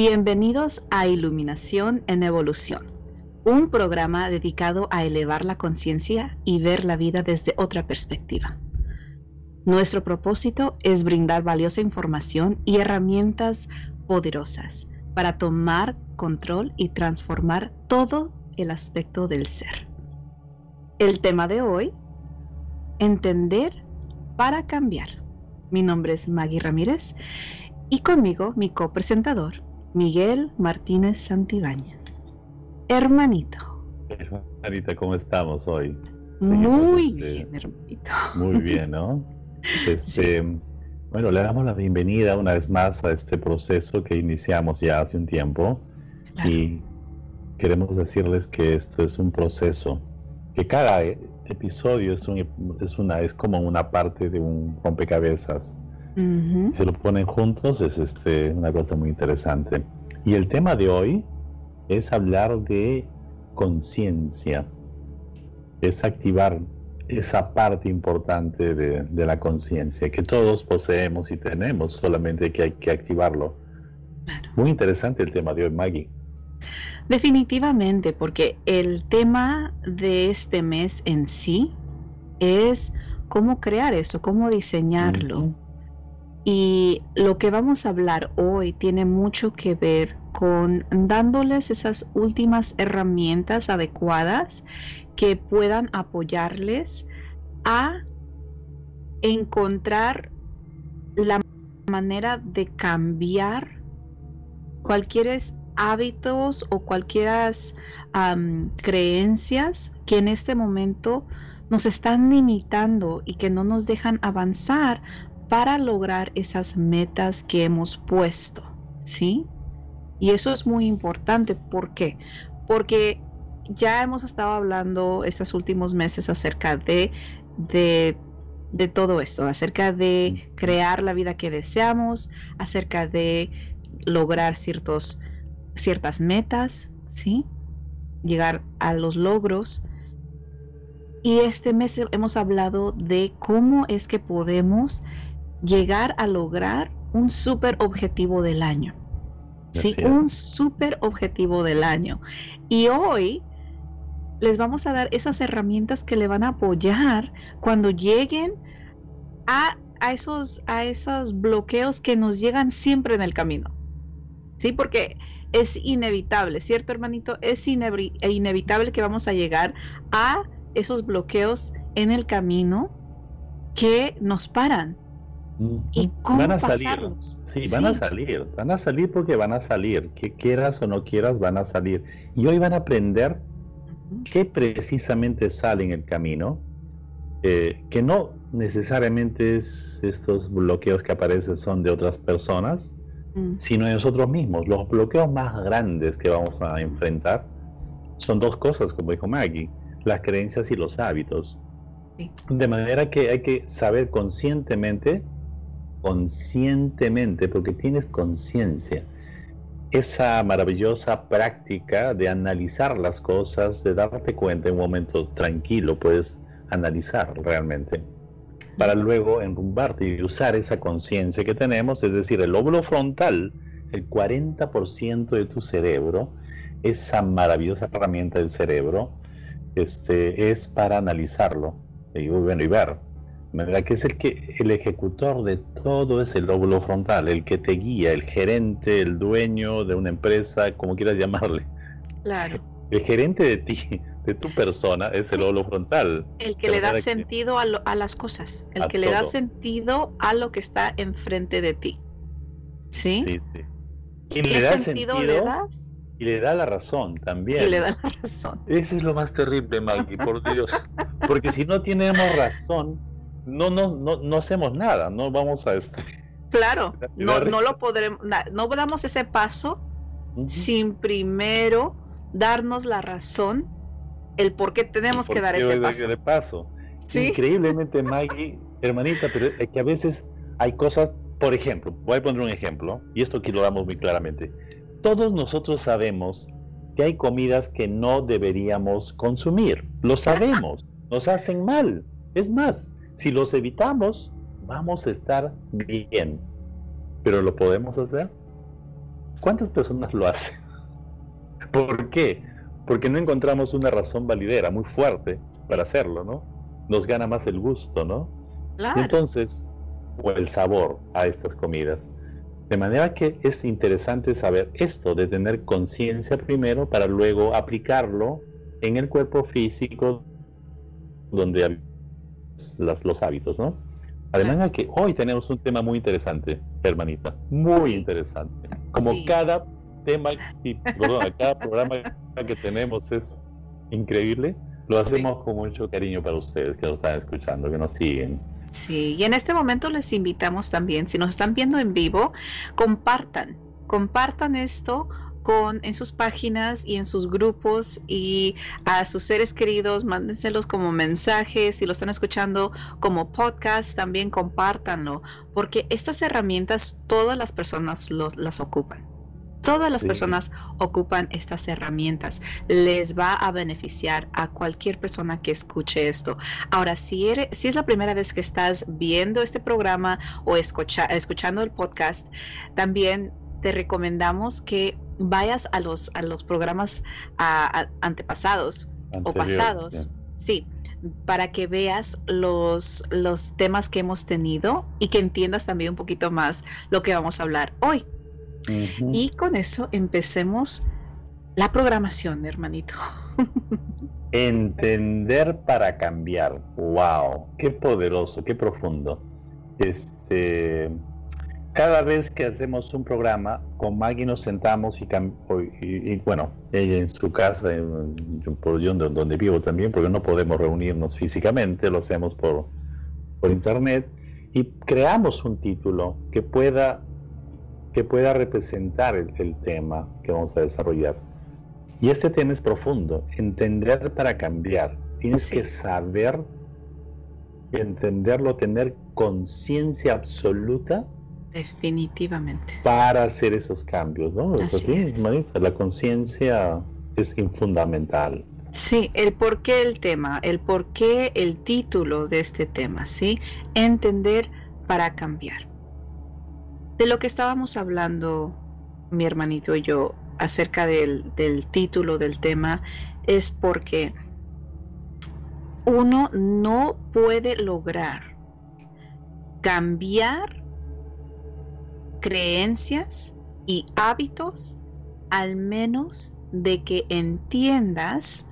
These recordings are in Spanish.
Bienvenidos a Iluminación en Evolución, un programa dedicado a elevar la conciencia y ver la vida desde otra perspectiva. Nuestro propósito es brindar valiosa información y herramientas poderosas para tomar control y transformar todo el aspecto del ser. El tema de hoy, entender para cambiar. Mi nombre es Maggie Ramírez y conmigo mi copresentador, Miguel Martínez Santibáñez. Hermanito. Hermanita, ¿cómo estamos hoy? muy este, bien, hermanito. Muy bien, ¿no? Este, Bueno, le damos la bienvenida una vez más a este proceso que iniciamos ya hace un tiempo y queremos decirles que esto es un proceso, que cada e, episodio es, un, es, una, es como una parte de un rompecabezas si se lo ponen juntos es este, una cosa muy interesante. Y el tema de hoy es hablar de conciencia, es activar esa parte importante de, la conciencia que todos poseemos y tenemos, solamente que hay que activarlo. Muy interesante el tema de hoy, Maggie. Definitivamente, porque el tema de este mes en sí es cómo crear eso, cómo diseñarlo. Y lo que vamos a hablar hoy tiene mucho que ver con dándoles esas últimas herramientas adecuadas que puedan apoyarles a encontrar la manera de cambiar cualquier hábitos o cualquier creencias que en este momento nos están limitando y que no nos dejan avanzar para lograr esas metas que hemos puesto, ¿sí? Y eso es muy importante. ¿Por qué? Porque ya hemos estado hablando estos últimos meses acerca de, de, de todo esto, acerca de crear la vida que deseamos, acerca de lograr ciertos, ciertas metas, ¿sí? Llegar a los logros. Y este mes hemos hablado de cómo es que podemos llegar a lograr un super objetivo del año. Sí, un super objetivo del año. Y hoy les vamos a dar esas herramientas que le van a apoyar cuando lleguen a, a, esos, a esos bloqueos que nos llegan siempre en el camino. Sí, porque es inevitable, ¿cierto, hermanito? Es inevitable que vamos a llegar a esos bloqueos en el camino que nos paran, ¿Y van a salir. Sí, van a salir. Van a salir porque van a salir. Que quieras o no quieras, van a salir. Y hoy van a aprender qué precisamente sale en el camino. Eh, que no necesariamente es estos bloqueos que aparecen son de otras personas, mm. sino de nosotros mismos. Los bloqueos más grandes que vamos a enfrentar son dos cosas, como dijo Maggie, las creencias y los hábitos. De manera que hay que saber conscientemente conscientemente, porque tienes conciencia. Esa maravillosa práctica de analizar las cosas, de darte cuenta en un momento tranquilo, puedes analizar realmente, para luego enrumbarte y usar esa conciencia que tenemos, es decir, el lóbulo frontal, el 40% de tu cerebro, esa maravillosa herramienta del cerebro, este, es para analizarlo y, bueno, y ver que es el que el ejecutor de todo ese lóbulo frontal, el que te guía, el gerente, el dueño de una empresa, como quieras llamarle. Claro. El gerente de ti, de tu persona, es el lóbulo frontal. El que le da sentido a, las cosas, el que le da sentido a lo que está enfrente de ti. ¿Sí? Sí, sí. ¿Qué le da sentido, le das? Y le da la razón también. Y le da la razón. Eso es lo más terrible, Maggie, por Dios. Porque si no tenemos razón, no, no, no, no hacemos nada, no vamos a este. Claro, no, no lo podremos, no damos ese paso sin primero darnos la razón, el por qué tenemos que dar ese paso. paso. Increíblemente, Maggie, hermanita, pero es que a veces hay cosas, por ejemplo, voy a poner un ejemplo, y esto aquí lo damos muy claramente. Todos nosotros sabemos que hay comidas que no deberíamos consumir, lo sabemos, nos hacen mal. Es más, si los evitamos, vamos a estar bien. ¿Pero lo podemos hacer? ¿Cuántas personas lo hacen? ¿Por qué? Porque no encontramos una razón validera muy fuerte para hacerlo, ¿no? Nos gana más el gusto, ¿no? Entonces, o el sabor a estas comidas. De manera que es interesante saber esto, de tener conciencia primero para luego aplicarlo en el cuerpo físico donde las, los hábitos, ¿no? Además de que hoy tenemos un tema muy interesante, hermanita, muy interesante. Como cada tema, y, perdón, cada programa que tenemos es increíble, lo hacemos con mucho cariño para ustedes que nos están escuchando, que nos siguen. Sí, y en este momento les invitamos también, si nos están viendo en vivo, compartan, compartan esto con, en sus páginas y en sus grupos y a sus seres queridos, mándenselos como mensajes, si lo están escuchando como podcast, también compártanlo, porque estas herramientas todas las personas las ocupan. Todas las personas ocupan estas herramientas. Les va a beneficiar a cualquier persona que escuche esto. Ahora, si, eres, si es la primera vez que estás viendo este programa o escuchando el podcast, también te recomendamos que vayas a los, a los programas antepasados o pasados. Sí, para que veas los, los temas que hemos tenido y que entiendas también un poquito más lo que vamos a hablar hoy. Y con eso empecemos la programación, hermanito. Entender para cambiar. Wow, qué poderoso, qué profundo. Este, cada vez que hacemos un programa, con Maggie nos sentamos y, bueno, ella en su casa, por yo donde vivo también, porque no podemos reunirnos físicamente, lo hacemos por, por internet, y creamos un título que pueda que pueda representar el, tema que vamos a desarrollar. Y este tema es profundo, entender para cambiar. Tienes que saber, entenderlo, tener conciencia absoluta. Definitivamente. Para hacer esos cambios, ¿no? Así la conciencia es fundamental. Sí, el por qué el tema, el por qué el título de este tema, ¿sí? Entender para cambiar de lo que estábamos hablando mi hermanito y yo acerca del, título del tema es porque uno no puede lograr cambiar creencias y hábitos al menos de que entiendas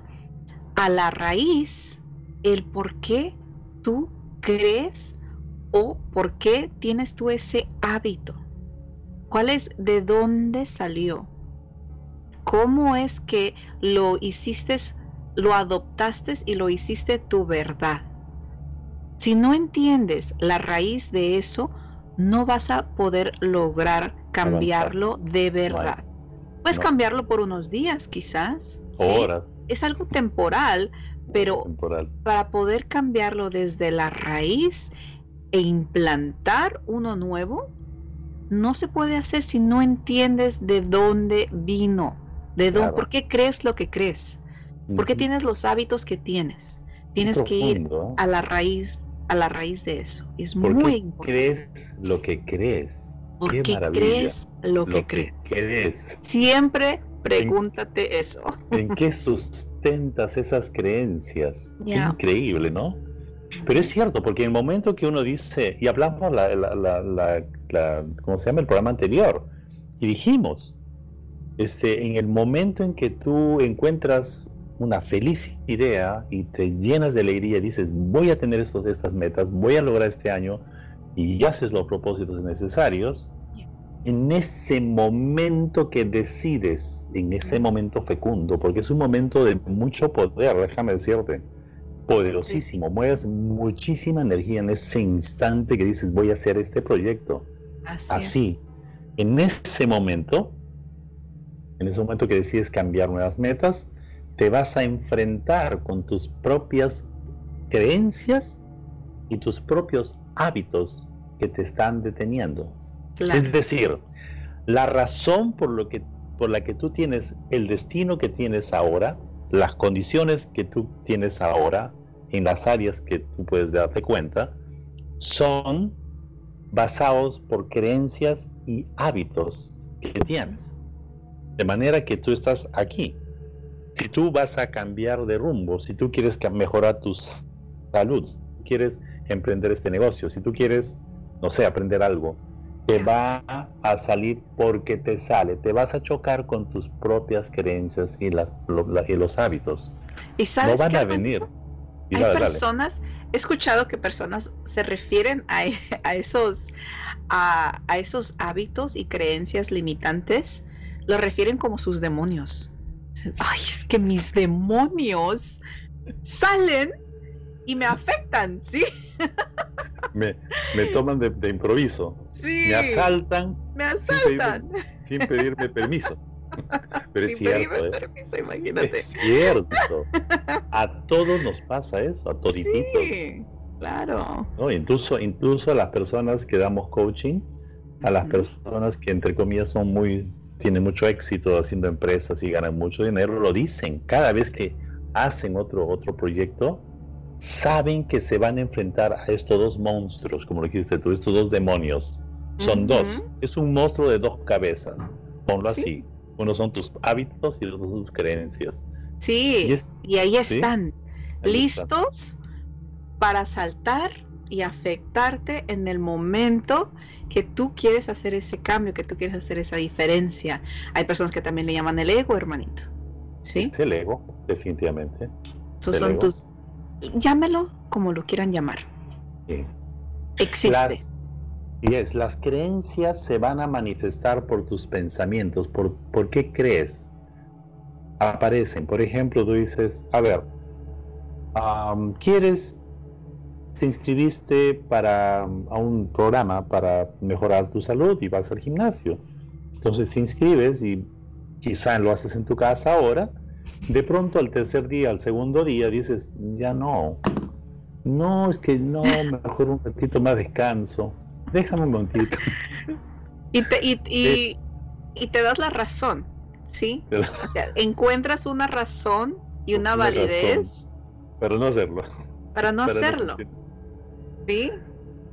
a la raíz el por qué tú crees o por qué tienes tú ese hábito. ¿Cuál es? ¿De dónde salió? ¿Cómo es que lo hiciste, lo adoptaste y lo hiciste tu verdad? Si no entiendes la raíz de eso, no vas a poder lograr cambiarlo de verdad. Puedes cambiarlo por unos días quizás. Horas. Es algo temporal, pero para poder cambiarlo desde la raíz e implantar uno nuevo no se puede hacer si no entiendes de dónde vino, de dónde, por qué crees lo que crees, por qué tienes los hábitos que tienes. Tienes que ir a la raíz, a la raíz de eso. Es muy importante. crees lo que crees? ¿Por qué, crees lo, que, crees? Siempre pregúntate eso. ¿En qué sustentas esas creencias? increíble, ¿no? Pero es cierto, porque en el momento que uno dice, y hablamos la, la, ¿cómo se llama? El programa anterior, y dijimos, este, en el momento en que tú encuentras una feliz idea y te llenas de alegría, dices, voy a tener estos, estas metas, voy a lograr este año, y haces los propósitos necesarios, en ese momento que decides, en ese momento fecundo, porque es un momento de mucho poder, déjame decirte, poderosísimo, mueves muchísima energía en ese instante que dices voy a hacer este proyecto. Así, en ese momento, en ese momento que decides cambiar nuevas metas, te vas a enfrentar con tus propias creencias y tus propios hábitos que te están deteniendo. Es decir, la razón por, lo que, por la que tú tienes el destino que tienes ahora las condiciones que tú tienes ahora en las áreas que tú puedes darte cuenta son basados por creencias y hábitos que tienes. De manera que tú estás aquí. Si tú vas a cambiar de rumbo, si tú quieres mejorar tu salud, quieres emprender este negocio, si tú quieres, no sé, aprender algo, te va a salir porque te sale, te vas a chocar con tus propias creencias y, los hábitos. ¿Y sabes no van a venir. Hay personas, he escuchado que personas se refieren a, esos, a, esos hábitos y creencias limitantes, lo refieren como sus demonios. Ay, es que mis demonios salen y me afectan, ¿sí? Me, toman de, improviso. Sí. Me asaltan. Me asaltan. Sin pedirme, permiso. Pero es cierto. ¿eh? Permiso, imagínate. Es cierto. A todos nos pasa eso, a todititos. Sí, claro. ¿No? Incluso, incluso a las personas que damos coaching, a las personas que entre comillas son muy, tienen mucho éxito haciendo empresas y ganan mucho dinero, lo dicen cada vez que hacen otro, otro proyecto, saben que se van a enfrentar a estos dos monstruos, como lo dijiste tú, estos dos demonios. Son dos. Es un monstruo de dos cabezas. Ponlo así. Uno son tus hábitos y los otros tus creencias. Sí, y, ahí están, listos para saltar y afectarte en el momento que tú quieres hacer ese cambio, que tú quieres hacer esa diferencia. Hay personas que también le llaman el ego, hermanito. ¿Sí? Es el ego, definitivamente. Son tus llámelo como lo quieran llamar. Existe. Las, y es, las creencias se van a manifestar por tus pensamientos, por, por qué crees. Aparecen, por ejemplo, tú dices, a ver, ¿quieres, te inscribiste para a un programa para mejorar tu salud y vas al gimnasio? Entonces te inscribes y quizá lo haces en tu casa ahora, de pronto al tercer día, al segundo día, dices, ya no. No, es que no, mejor un ratito más descanso. Déjame un momentito. Y te, y, y, te das la razón, ¿sí? O sea, encuentras una razón y una, validez. para no hacerlo. Para no hacerlo. ¿Sí?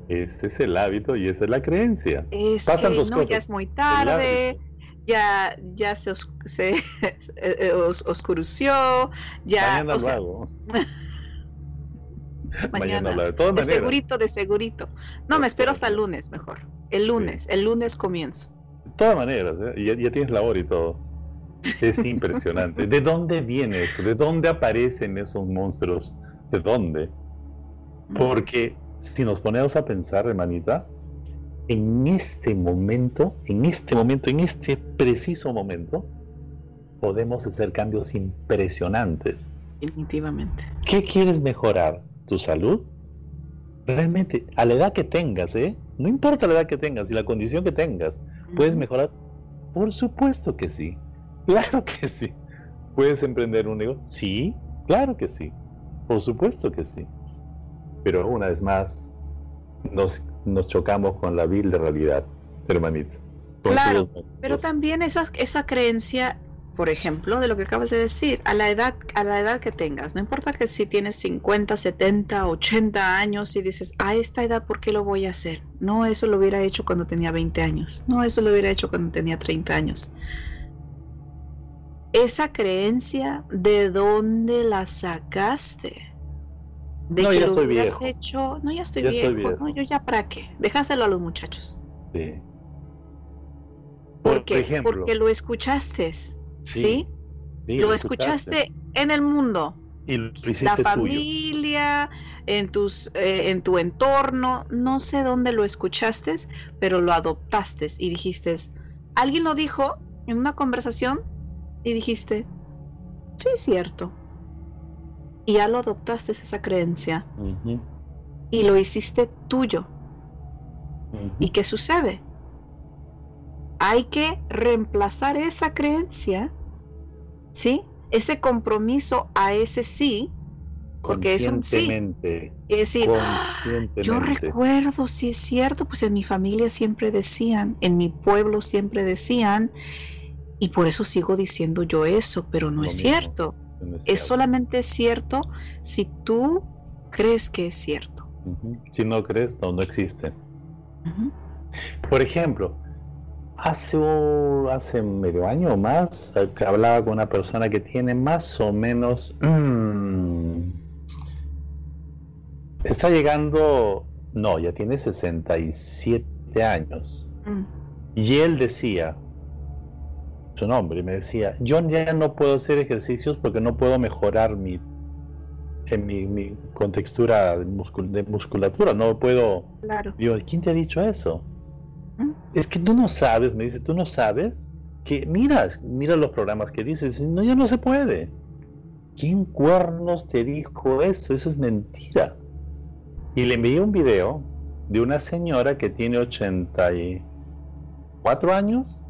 Ese es el hábito y esa es la creencia. Es Pasan que, no, ya es muy tarde, ya, ya se, se eh, eh, oscureció, ya... Mañana lo hago. Mañana, lo de, de segurito, de segurito. No, me espero hasta el lunes mejor. El lunes, el lunes comienzo. De todas maneras, ¿eh? ya, ya, tienes la hora y todo. Es impresionante. ¿De dónde viene eso? ¿De dónde aparecen esos monstruos? ¿De dónde? Mm. Porque si nos ponemos a pensar, hermanita, en este momento, en este momento, en este preciso momento, podemos hacer cambios impresionantes. Definitivamente. ¿Qué quieres mejorar? ¿Tu salud? Realmente, a la edad que tengas, ¿eh? No importa la edad que tengas y la condición que tengas, ¿puedes mejorar? Por supuesto que sí. Claro que sí. ¿Puedes emprender un negocio? Sí, claro que sí. Por supuesto que sí. Pero una vez más, nos nos chocamos con la vil de realidad, hermanito. Claro, pero también esa, esa creencia, por ejemplo, de lo que acabas de decir, a la edad a la edad que tengas, no importa que si tienes 50, 70, 80 años y dices, a esta edad, ¿por qué lo voy a hacer? No, eso lo hubiera hecho cuando tenía 20 años, no, eso lo hubiera hecho cuando tenía 30 años. Esa creencia, ¿de dónde la sacaste? De no, que ya lo estoy hubieras viejo. hecho, no, ya estoy viejo, no, yo ya para qué, déjaselo a los muchachos. Sí. Por, qué? Porque lo escuchaste, ¿sí? lo, escuchaste. en el mundo. Y la familia, en tus, eh, en tu entorno, no sé dónde lo escuchaste, pero lo adoptaste y dijiste, alguien lo dijo en una conversación y dijiste, sí, es cierto y ya lo adoptaste esa creencia y lo hiciste tuyo. ¿Y qué sucede? Hay que reemplazar esa creencia, ¿sí? Ese compromiso a ese sí, porque es un sí. Y decir, ah, yo recuerdo, si es cierto, pues en mi familia siempre decían, en mi pueblo siempre decían, y por eso sigo diciendo yo eso, pero no es cierto es, solamente cierto si tú crees que es cierto. Si no crees, no, no existe. Por ejemplo, hace, hace medio año o más eh, que hablaba con una persona que tiene más o menos... Mm, está llegando... No, ya tiene 67 años. Mm. Y él decía, su nombre, me decía, yo ya no puedo hacer ejercicios porque no puedo mejorar mi, en mi, contextura de, musculatura, no puedo... Claro. Digo, ¿quién te ha dicho eso? Es que tú no sabes, me dice, tú no sabes que, mira, mira los programas que dices, no, ya no se puede. ¿Quién cuernos te dijo eso? Eso es mentira. Y le envié un video de una señora que tiene 84 años,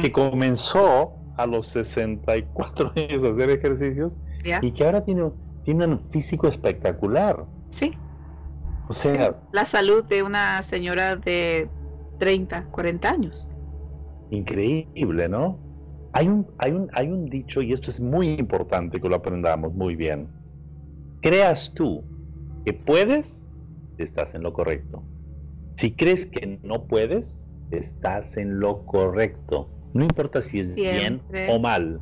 que comenzó a los 64 años a hacer ejercicios y que ahora tiene, tiene un físico espectacular. Sí. O sea, la salud de una señora de 30, 40 años. Increíble, ¿no? Hay un, hay, un, hay un dicho, y esto es muy importante que lo aprendamos muy bien. Creas tú que puedes, estás en lo correcto. Si crees que no puedes, estás en lo correcto. No importa si es bien o mal,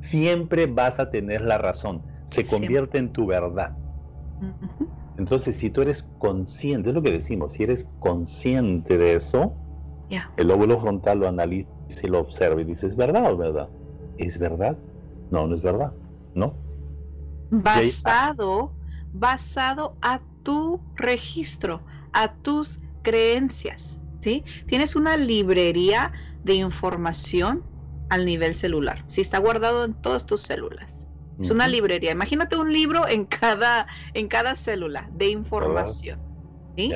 siempre vas a tener la razón. Se convierte en tu verdad. Entonces, si tú eres consciente, es lo que decimos, si eres consciente de eso, el lóbulo frontal lo analiza y lo observa y dice, ¿es verdad o es verdad? ¿Es verdad? No, no es verdad, ¿no? Basado, basado a tu registro, a tus creencias, ¿sí? Tienes una librería de información al nivel celular, si está guardado en todas tus células. Es una librería. Imagínate un libro en cada, en cada célula de información. ¿sí?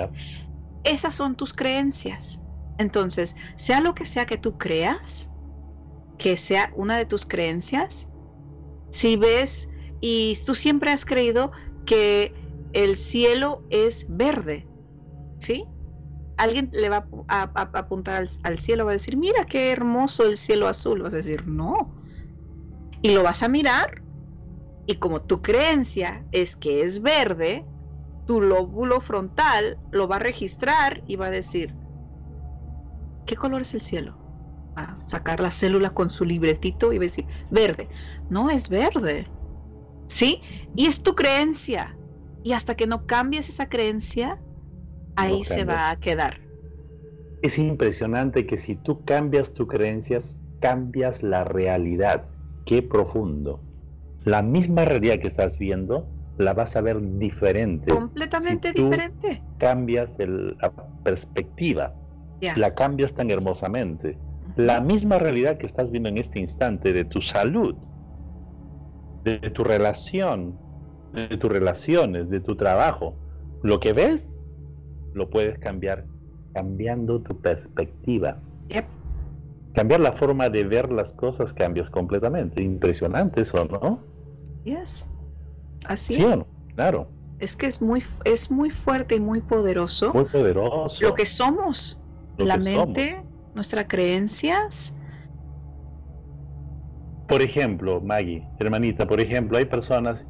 Esas son tus creencias. Entonces, sea lo que sea que tú creas, que sea una de tus creencias, si ves y tú siempre has creído que el cielo es verde, ¿sí? Alguien le va a, apuntar al, al, cielo, va a decir, mira qué hermoso el cielo azul, vas a decir, no. Y lo vas a mirar y como tu creencia es que es verde, tu lóbulo frontal lo va a registrar y va a decir, ¿qué color es el cielo? Va a sacar la célula con su libretito y va a decir, verde. No es verde. ¿Sí? Y es tu creencia. Y hasta que no cambies esa creencia, ahí se va a quedar. Es impresionante que si tú cambias tus creencias, cambias la realidad. Qué profundo la misma realidad que estás viendo la vas a ver diferente. Completamente diferente. Cambias la perspectiva, la cambias tan hermosamente. La misma realidad que estás viendo en este instante de tu salud, de, tu relación, de tus relaciones, de tu trabajo, lo que ves, lo puedes cambiar cambiando tu perspectiva. Cambiar la forma de ver las cosas cambias completamente. Impresionante eso, ¿no? Yes. Así es. claro. Es que es muy, es muy fuerte y muy poderoso. Muy poderoso. Lo que somos. la mente, nuestras creencias. Por ejemplo, Maggie, hermanita, por ejemplo, hay personas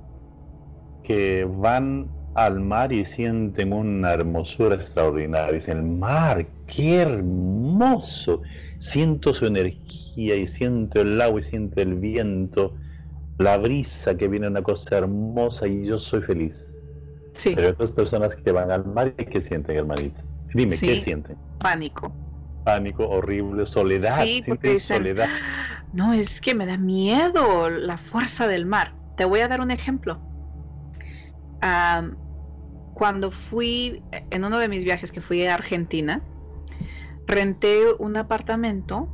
que van al mar y sienten una hermosura extraordinaria. Dicen, el mar, qué hermoso. Siento su energía y siento el agua y siento el viento la brisa que viene una cosa hermosa y yo soy feliz. Sí. Pero otras personas que van al mar y que sienten, hermanita. Dime, ¿qué sienten? Pánico. Pánico, horrible, soledad. Sí, porque soledad. No, es que me da miedo la fuerza del mar. Te voy a dar un ejemplo. Cuando fui, en uno de mis viajes que fui a Argentina, renté un apartamento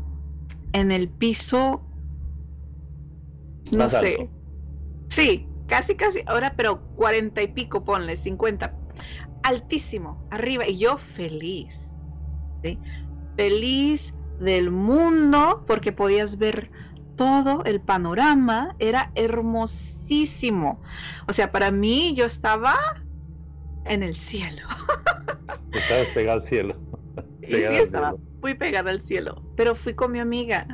en el piso no sé. Sí, casi, casi. Ahora, pero cuarenta y pico, ponle, cincuenta. Altísimo, arriba. Y yo feliz. ¿sí? Feliz del mundo porque podías ver todo el panorama. Era hermosísimo. O sea, para mí yo estaba en el cielo. Estabas pegado al cielo. y sí, estaba muy pegada al cielo. Pero fui con mi amiga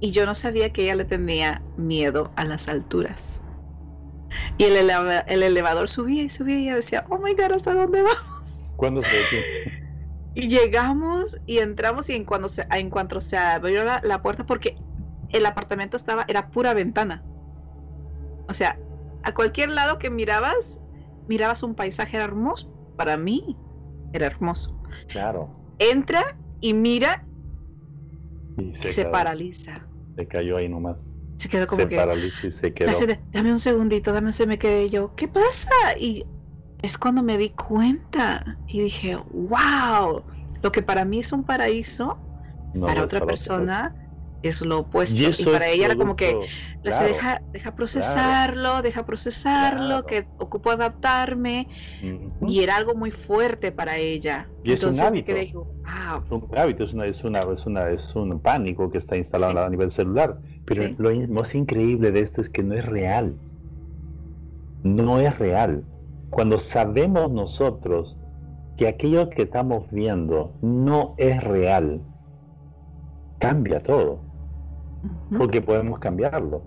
y yo no sabía que ella le tenía miedo a las alturas. Y el, elevador subía y subía y ella decía, oh my god, ¿hasta dónde vamos? ¿Cuándo se Y llegamos y entramos y en cuanto se, en cuanto se abrió la, la puerta, porque el apartamento estaba, era pura ventana. O sea, a cualquier lado que mirabas, mirabas un paisaje hermoso. Para mí, era hermoso. Claro. Entra y mira Y y se paraliza. Se cayó ahí nomás. Se quedó como se que. paraliza y se quedó. hace dame un segundito, dame un se me quedé yo. ¿Qué pasa? Y es cuando me di cuenta y dije, wow, lo que para mí es un paraíso, No para otra para persona es lo opuesto. Y para ella era como que la se claro, deja, deja procesarlo, deja procesarlo, Claro. que ocupo adaptarme. Y era algo muy fuerte para ella. Y es un Entonces hábito. quedé yo, wow. Es un hábito, es, una, es, una, es, una, es un pánico que está instalado Sí. a nivel celular. Pero Sí. lo más increíble de esto es que no es real. No es real. Cuando sabemos nosotros que aquello que estamos viendo no es real, cambia todo, Ujú, porque podemos cambiarlo.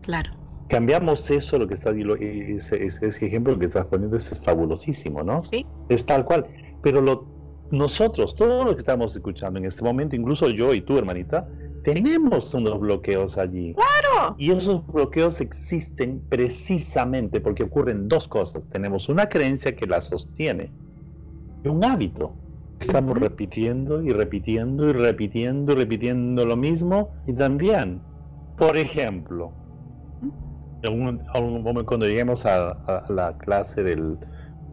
Claro. Cambiamos eso, lo que está, ese- ese ejemplo que estás poniendo es, es fabulosísimo, ¿no? Sí. Es tal cual. Pero lo, nosotros, todo lo que estamos escuchando en este momento, incluso yo y tú, hermanita, tenemos unos bloqueos allí. Claro. Y esos bloqueos existen precisamente porque ocurren dos cosas. Tenemos una creencia que la sostiene y un hábito. Estamos repitiendo y repitiendo y repitiendo y repitiendo lo mismo. Y también, por ejemplo, en un, a un momento cuando lleguemos a, a la clase del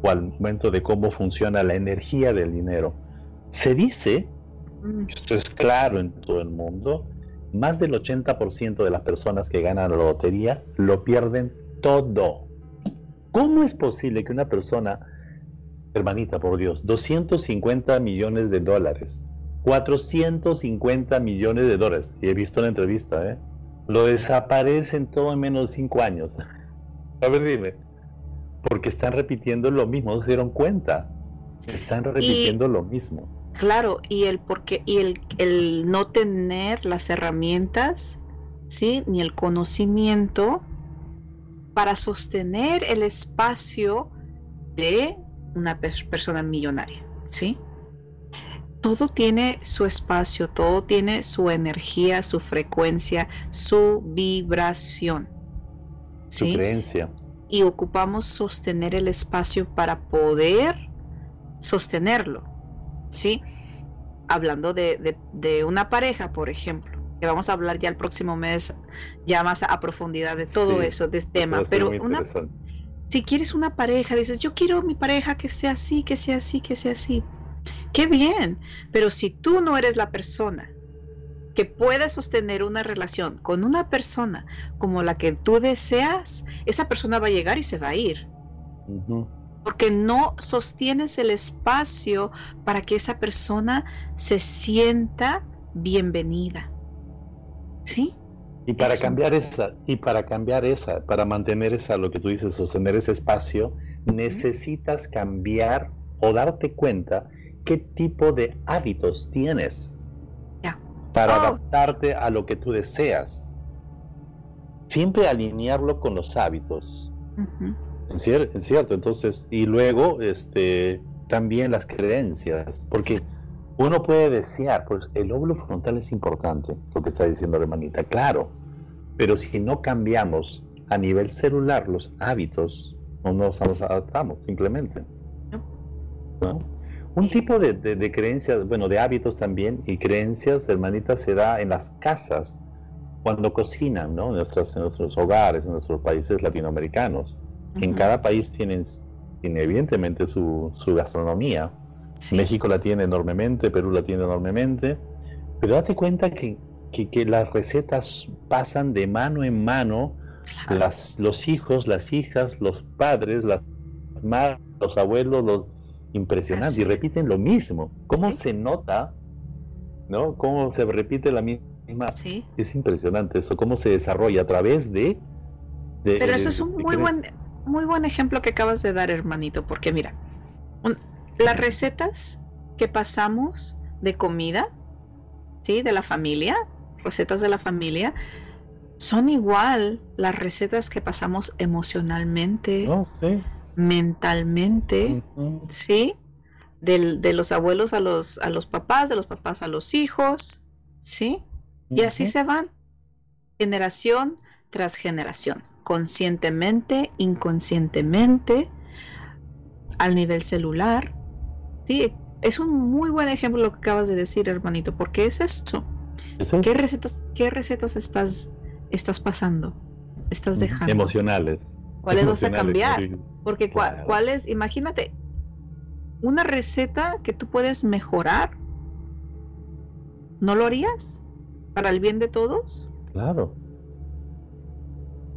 o al momento de cómo funciona la energía del dinero, se dice esto es claro en todo el mundo, más del 80% de las personas que ganan la lotería lo pierden todo. ¿Cómo es posible que una persona, hermanita, por Dios, 250 millones de dólares, 450 millones de dólares, y he visto la entrevista, ¿eh? lo desaparecen todo en menos de 5 años? A ver, dime. Porque están repitiendo lo mismo, no se dieron cuenta. Están repitiendo lo mismo. Claro, y el porque y el, el no tener las herramientas, sí, ni el conocimiento para sostener el espacio de una per- persona millonaria, ¿sí? Todo tiene su espacio, todo tiene su energía, su frecuencia, su vibración. Su ¿sí? creencia. y ocupamos sostener el espacio para poder sostenerlo, ¿sí? Hablando de, de- de una pareja, por ejemplo, que vamos a hablar ya el próximo mes, ya más a profundidad de todo Sí, eso, Eso tema, pero una. Si quieres una pareja, dices, yo quiero mi pareja que sea así, que sea así, que sea así. Qué bien, pero si tú no eres la persona que puede sostener una relación con una persona como la que tú deseas, esa persona va a llegar y se va a ir, porque no sostienes el espacio para que esa persona se sienta bienvenida. ¿Sí? Y para Eso. cambiar esa, y para cambiar esa, para mantener esa, lo que tú dices, sostener ese espacio, necesitas cambiar o darte cuenta qué tipo de hábitos tienes para Oh. adaptarte a lo que tú deseas. Siempre alinearlo con los hábitos. Ujú. Es cier- es cierto, entonces, y luego este, también las creencias, porque uno puede desear, pues el lóbulo frontal es importante, lo que está diciendo la hermanita, claro, pero si no cambiamos a nivel celular los hábitos, no nos adaptamos simplemente. No. Un tipo de, de- de creencias, bueno, de hábitos también y creencias, hermanita, se da en las casas, cuando cocinan, ¿no? En, nuestras- en nuestros hogares, en nuestros países latinoamericanos. En Ujú. cada país tienen, tiene evidentemente su, su gastronomía. Sí. México la tiene enormemente, Perú la tiene enormemente. Pero date cuenta que, que- que las recetas pasan de mano en mano. Las, los hijos, las hijas, los padres, las madres, los abuelos, los impresionantes. Y repiten lo mismo. ¿Cómo Sí. se nota? ¿No? ¿Cómo se repite la misma? Sí. Es impresionante eso, cómo se desarrolla a través de... de- Pero eso es un muy buen, muy buen ejemplo que acabas de dar, hermanito, porque mira, un- las recetas que pasamos de comida, ¿sí? De la familia, recetas de la familia, son igual las recetas que pasamos emocionalmente, sí. mentalmente. ¿sí? de los abuelos a los, a los papás, de los papás a los hijos, ¿sí? Y así se van, generación tras generación, conscientemente, inconscientemente, al nivel celular. Sí, es un muy buen ejemplo lo que acabas de decir, hermanito, porque es ¿Qué recetas, qué recetas estás, estás pasando? Estás dejando. Emocionales. ¿Cuáles vas a cambiar? Porque cuáles, imagínate, una receta que tú puedes mejorar, ¿no lo harías? ¿Para el bien de todos? Claro.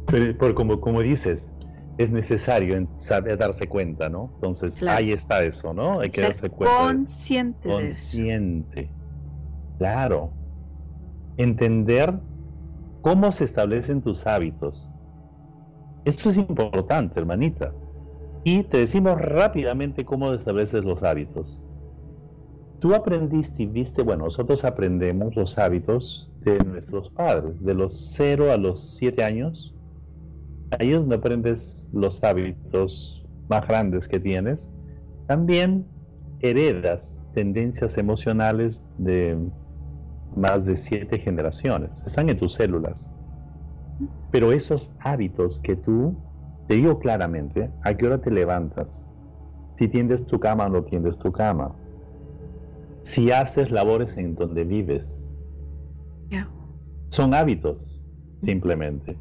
Pero, como, como dices, es necesario saber darse cuenta, ¿no? Entonces ahí está eso, ¿no? Hay que darse cuenta. Consciente. consciente. Claro. Entender cómo se establecen tus hábitos. Esto es importante, hermanita. Y te decimos rápidamente cómo estableces los hábitos. Tú aprendiste y viste, bueno, nosotros aprendemos los hábitos de nuestros padres, de los 0 a los 7 años. Ahí es donde aprendes los hábitos más grandes que tienes. También heredas tendencias emocionales de más de siete generaciones. Están en tus células. Pero esos hábitos que tú, te digo claramente, ¿a qué hora te levantas? Si tiendes tu cama o no tiendes tu cama. Si haces labores en donde vives. Son hábitos, simplemente.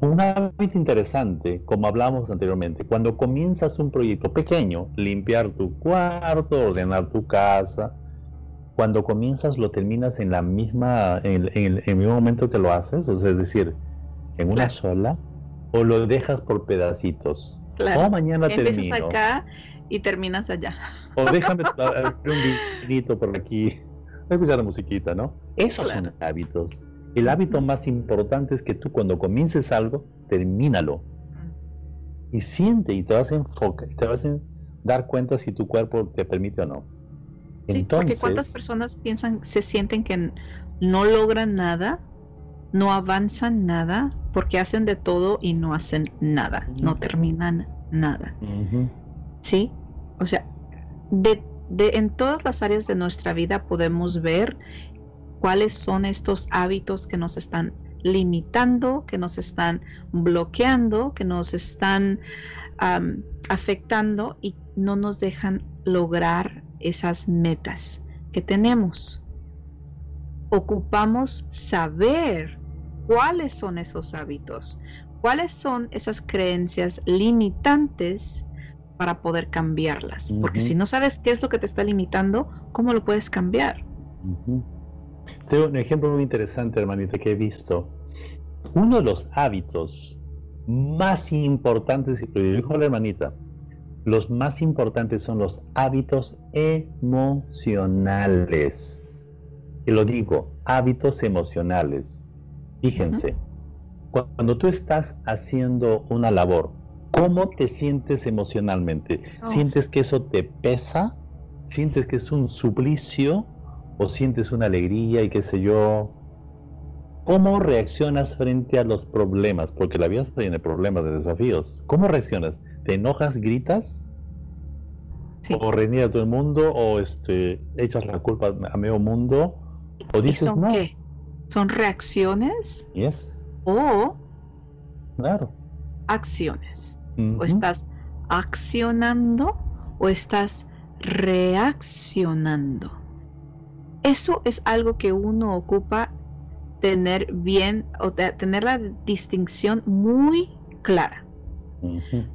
Un hábito interesante, como hablamos anteriormente, cuando comienzas un proyecto pequeño, limpiar tu cuarto, ordenar tu casa, cuando comienzas lo terminas en la misma, en, el mismo momento que lo haces, o sea, es decir, en una sola, o lo dejas por pedacitos. Claro. O mañana Empiezas acá y terminas allá. O déjame un vinito por aquí, escuchar la musiquita, ¿no? Esos son hábitos. El hábito más importante es que tú cuando comiences algo, termínalo. Y siente y te vas a enfocar, te vas a dar cuenta si tu cuerpo te permite o no. Sí, porque cuántas personas piensan, se sienten que no logran nada, no avanzan nada, porque hacen de todo y no hacen nada, no terminan nada. Sí, o sea, de, de, en todas las áreas de nuestra vida podemos ver cuáles son estos hábitos que nos están limitando, que nos están bloqueando, que nos están afectando y no nos dejan lograr esas metas que tenemos. Ocupamos saber cuáles son esos hábitos, cuáles son esas creencias limitantes para poder cambiarlas. Porque si no sabes qué es lo que te está limitando, ¿cómo lo puedes cambiar? Tengo un ejemplo muy interesante, hermanita, que he visto. Uno de los hábitos más importantes, y lo dijo la hermanita, los más importantes son los hábitos emocionales. Y lo digo, hábitos emocionales. Fíjense, cuando tú estás haciendo una labor, ¿cómo te sientes emocionalmente? Oh, ¿Sientes que eso te pesa? ¿Sientes que es un suplicio? ¿O sientes una alegría y qué sé yo? ¿Cómo reaccionas frente a los problemas? Porque la vida tiene problemas de desafíos. ¿Cómo reaccionas? ¿Te enojas, gritas? ¿O reniegas a todo el mundo? ¿O este, echas la culpa a medio mundo? ¿O dices son Qué? ¿Son reacciones? Yes. ¿O claro. acciones? ¿O estás accionando o estás reaccionando? Eso es algo que uno ocupa tener bien o tener la distinción muy clara.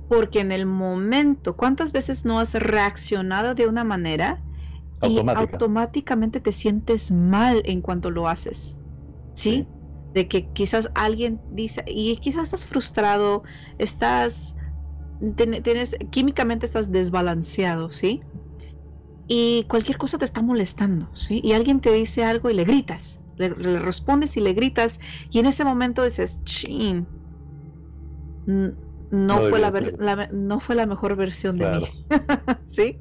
Porque en el momento, ¿cuántas veces no has reaccionado de una manera y automáticamente te sientes mal en cuanto lo haces? ¿Sí? De que quizás alguien dice, y quizás estás frustrado, estás, tienes, químicamente estás desbalanceado, ¿sí? Y cualquier cosa te está molestando, ¿sí? Y alguien te dice algo y le gritas, le, respondes y le gritas, y en ese momento dices, chin, no, fue la, no fue la mejor versión de mí. ¿Sí?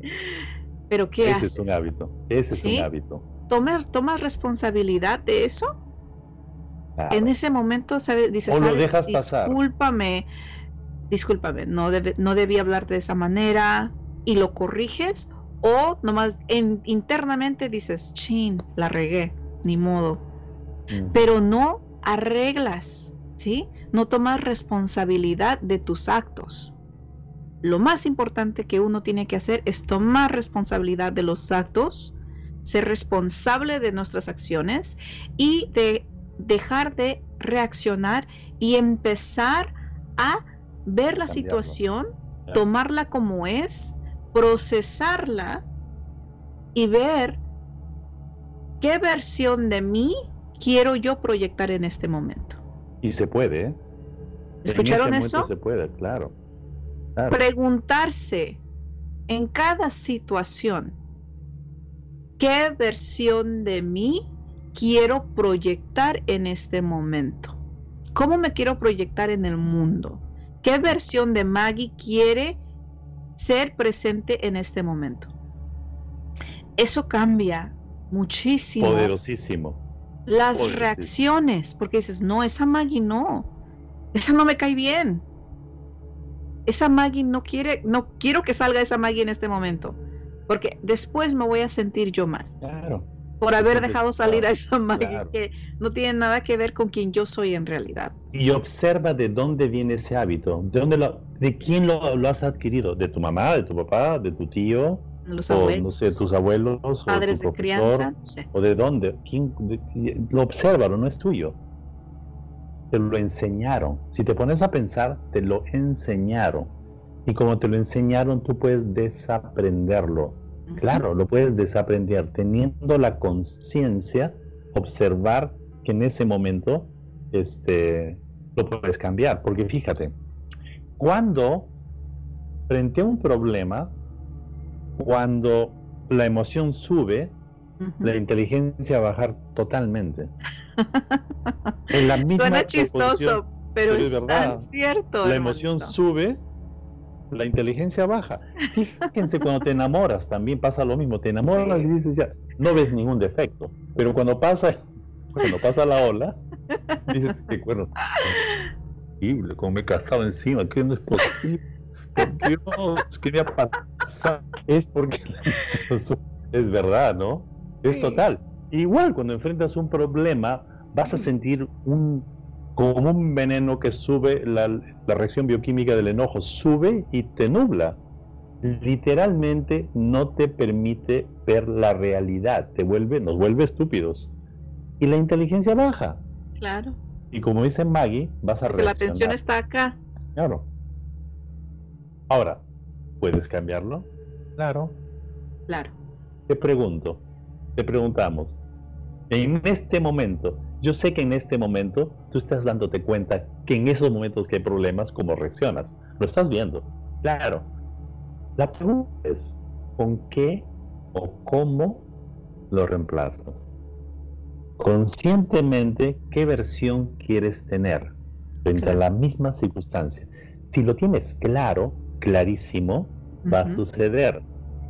Pero ¿qué Ese es un hábito. Ese es un hábito. ¿Tomas, ¿Tomas responsabilidad de eso? En ese momento, ¿sabes? Dices, o lo dejas pasar. Discúlpame, discúlpame, no, no debí hablarte de esa manera y lo corriges O nomás internamente dices, chin, la regué, ni modo. Mm. Pero no arreglas, ¿sí? No tomas responsabilidad de tus actos. Lo más importante que uno tiene que hacer es tomar responsabilidad de los actos, ser responsable de nuestras acciones y de dejar de reaccionar y empezar a ver la situación, tomarla como es, procesarla y ver qué versión de mí quiero yo proyectar en este momento. Y se puede, ¿Escucharon eso? Se puede, claro. Preguntarse en cada situación, ¿qué versión de mí quiero proyectar en este momento? ¿Cómo me quiero proyectar en el mundo? ¿Qué versión de Maggie quiere ser presente en este momento? Eso cambia muchísimo. Poderosísimo. Las reacciones, porque dices, no, esa Maggie no, esa no me cae bien. Esa Maggie no quiere, no quiero que salga esa Maggie en este momento, porque después me voy a sentir yo mal. Claro por haber dejado salir a esa Maggie que no tiene nada que ver con quien yo soy en realidad. Y observa de dónde viene ese hábito, de dónde lo, de quién lo, has adquirido, de tu mamá, de tu papá, de tu tío, Los o no sé, tus abuelos, padres o de crianza, o de dónde, quién, lo observa, no es tuyo. Te lo enseñaron. Si te pones a pensar, te lo enseñaron. Y como te lo enseñaron, tú puedes desaprenderlo Claro, lo puedes desaprender teniendo la conciencia, observar que en ese momento este, lo puedes cambiar. Porque fíjate, cuando frente a un problema, cuando la emoción sube, la inteligencia va a bajar totalmente. En la misma Suena chistoso, pero, es, verdad. cierto. La emoción sube la inteligencia baja. Fíjense cuando te enamoras también pasa lo mismo, te enamoras y dices ya, no ves ningún defecto, pero cuando pasa, cuando pasa la ola, dices que bueno, increíble, como me he casado encima, que no es posible, ¿qué no? ¿Qué me ha pasado? Es porque es verdad, ¿no? Es total. Igual cuando enfrentas un problema, vas a sentir un como un veneno que sube, la, reacción bioquímica del enojo sube y te nubla. Literalmente no te permite ver la realidad, te vuelve, nos vuelve estúpidos. Y la inteligencia baja. Claro. Y como dice Maggie, vas a reaccionar. La atención está acá. Claro. Ahora, ¿puedes cambiarlo? Claro. Claro. Te pregunto, te preguntamos, en este momento, yo sé que en este momento tú estás dándote cuenta que en esos momentos que hay problemas, ¿cómo reaccionas? Lo estás viendo. Claro. La pregunta es, ¿con qué o cómo lo reemplazas? Conscientemente, ¿qué versión quieres tener frente a la misma circunstancia? Si lo tienes claro, clarísimo, va a suceder.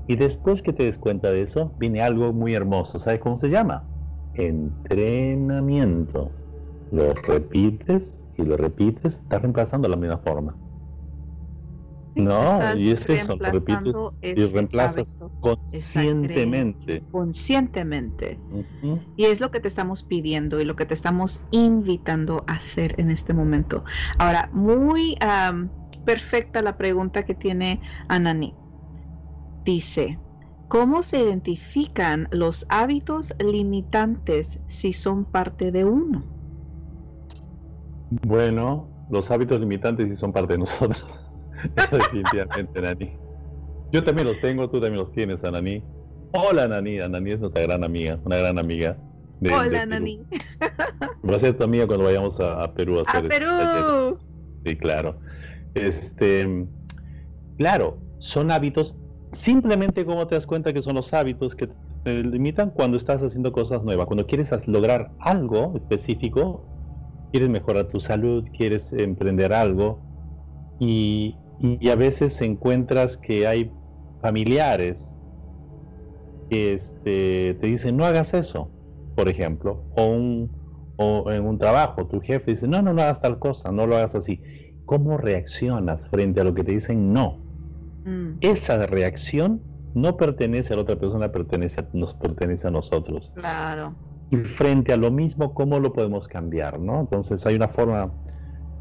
Y después que te des cuenta de eso, viene algo muy hermoso. ¿Sabes cómo se llama? Entrenamiento. Lo repites y lo repites, estás reemplazando la misma forma. no, y es eso, lo repites y reemplazas conscientemente. Conscientemente. Y es lo que te estamos pidiendo y lo que te estamos invitando a hacer en este momento. Ahora, muy perfecta la pregunta que tiene Anani. Dice, ¿Cómo se identifican los hábitos limitantes si son parte de uno? Bueno, los hábitos limitantes sí son parte de nosotros. Eso definitivamente, Nani. Yo también los tengo, tú también los tienes, Anani. Hola, Nani. Anani es nuestra gran amiga, una gran amiga. Hola, Nani. Va a ser tu amiga cuando vayamos a, Perú a hacer. ¡A Perú! Sí, claro. Este, claro, son hábitos Simplemente cómo te das cuenta que son los hábitos que te limitan cuando estás haciendo cosas nuevas, cuando quieres lograr algo específico, quieres mejorar tu salud, quieres emprender algo y, a veces encuentras que hay familiares que este, te dicen no hagas eso, por ejemplo, o, o en un trabajo tu jefe dice no, no, no hagas tal cosa, no lo hagas así. ¿Cómo reaccionas frente a lo que te dicen no? Mm. Esa reacción no pertenece a la otra persona, pertenece nos pertenece a nosotros. Claro. Y frente a lo mismo, ¿cómo lo podemos cambiar? ¿no? Entonces hay una forma,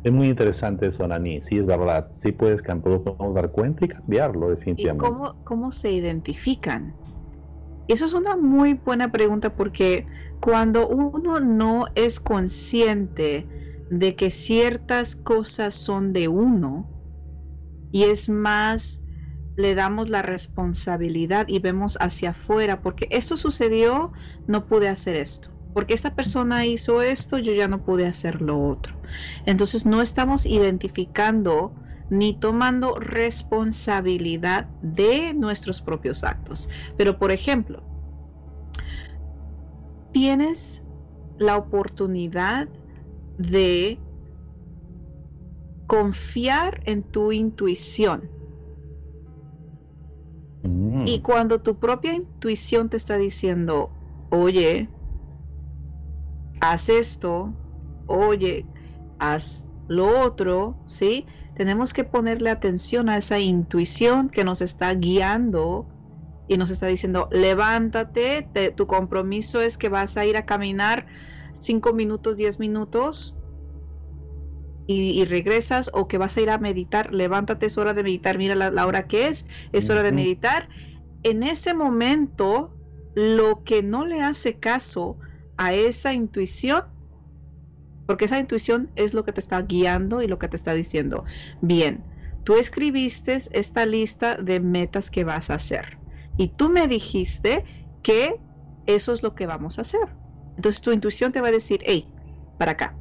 es muy interesante eso, Anani, sí es verdad, sí puedes podemos dar cuenta y cambiarlo definitivamente. ¿Y cómo, cómo se identifican? Eso es una muy buena pregunta porque cuando uno no es consciente de que ciertas cosas son de uno y es más le damos la responsabilidad y vemos hacia afuera, porque esto sucedió, no pude hacer esto. Porque esta persona hizo esto, yo ya no pude hacer lo otro. Entonces no estamos identificando ni tomando responsabilidad de nuestros propios actos. Pero por ejemplo, tienes la oportunidad de confiar en tu intuición Mm. Y cuando tu propia intuición te está diciendo, oye, haz esto, oye, haz lo otro, ¿sí? Tenemos que ponerle atención a esa intuición que nos está guiando y nos está diciendo, levántate, tu compromiso es que vas a ir a caminar cinco minutos, diez minutos, y, regresas o que vas a ir a meditar, levántate, es hora de meditar, mira la, hora que es, es hora de meditar. En ese momento, lo que no le hace caso a esa intuición, porque esa intuición es lo que te está guiando y lo que te está diciendo, bien, tú escribiste esta lista de metas que vas a hacer y tú me dijiste que eso es lo que vamos a hacer. Entonces tu intuición te va a decir, hey, para acá.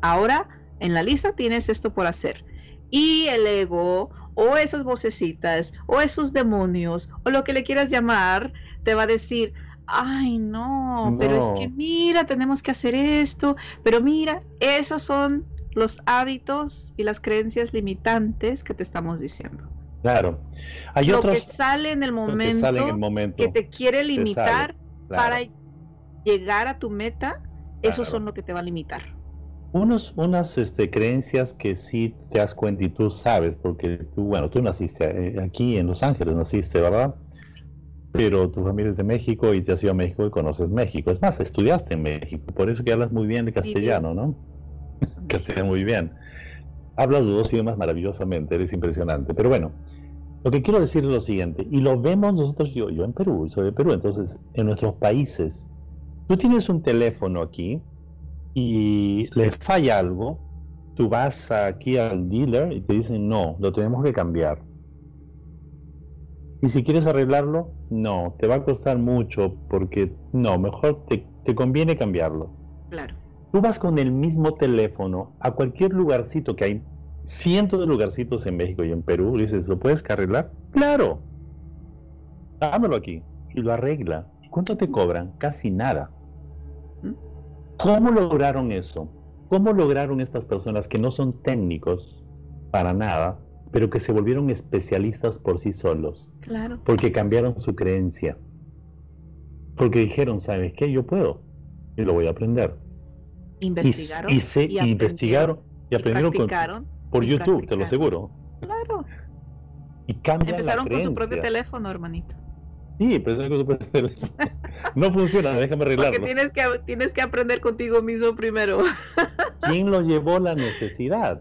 Ahora en la lista tienes esto por hacer. Y el ego o esas vocecitas o esos demonios o lo que le quieras llamar te va a decir, ay no, pero es que mira, tenemos que hacer esto, pero mira, esos son los hábitos y las creencias limitantes que te estamos diciendo. Claro. Hay lo que sale en el momento, que, te quiere limitar para llegar a tu meta, esos son lo que te va a limitar unos, unas este, creencias que sí te das cuenta y tú sabes, porque tú, bueno, tú naciste eh, aquí en Los Ángeles, naciste, ¿verdad? Pero tu familia es de México y te has ido a México y conoces México. Es más, estudiaste en México, por eso que hablas muy bien de castellano, ¿no? castellano muy bien. Hablas los dos idiomas maravillosamente, eres impresionante. Pero bueno, lo que quiero decir es lo siguiente, y lo vemos nosotros, yo, yo en Perú, soy de Perú, entonces, en nuestros países, tú tienes un teléfono aquí, y le falla algo, tú vas aquí al dealer y te dicen, no, lo tenemos que cambiar. Y si quieres arreglarlo, no, te va a costar mucho porque no, mejor te, te conviene cambiarlo. Claro. Tú vas con el mismo teléfono a cualquier lugarcito que hay cientos de lugarcitos en México y en Perú, y dices, ¿lo puedes arreglar? Claro. Dámelo aquí. Y lo arregla. ¿Y cuánto te cobran? Casi nada. ¿Cómo lograron eso? ¿Cómo lograron estas personas que no son técnicos para nada, pero que se volvieron especialistas por sí solos? Claro. Porque cambiaron su creencia. Porque dijeron, ¿sabes qué? Yo puedo. Y lo voy a aprender. Investigaron. Y, se, investigaron. Y aprendieron por YouTube, te lo aseguro. Claro. Y cambiaron Empezaron con su propio teléfono, hermanito. Sí, pero eso no funciona, déjame arreglarlo. Porque tienes que, tienes que aprender contigo mismo primero. ¿Quién lo llevó la necesidad?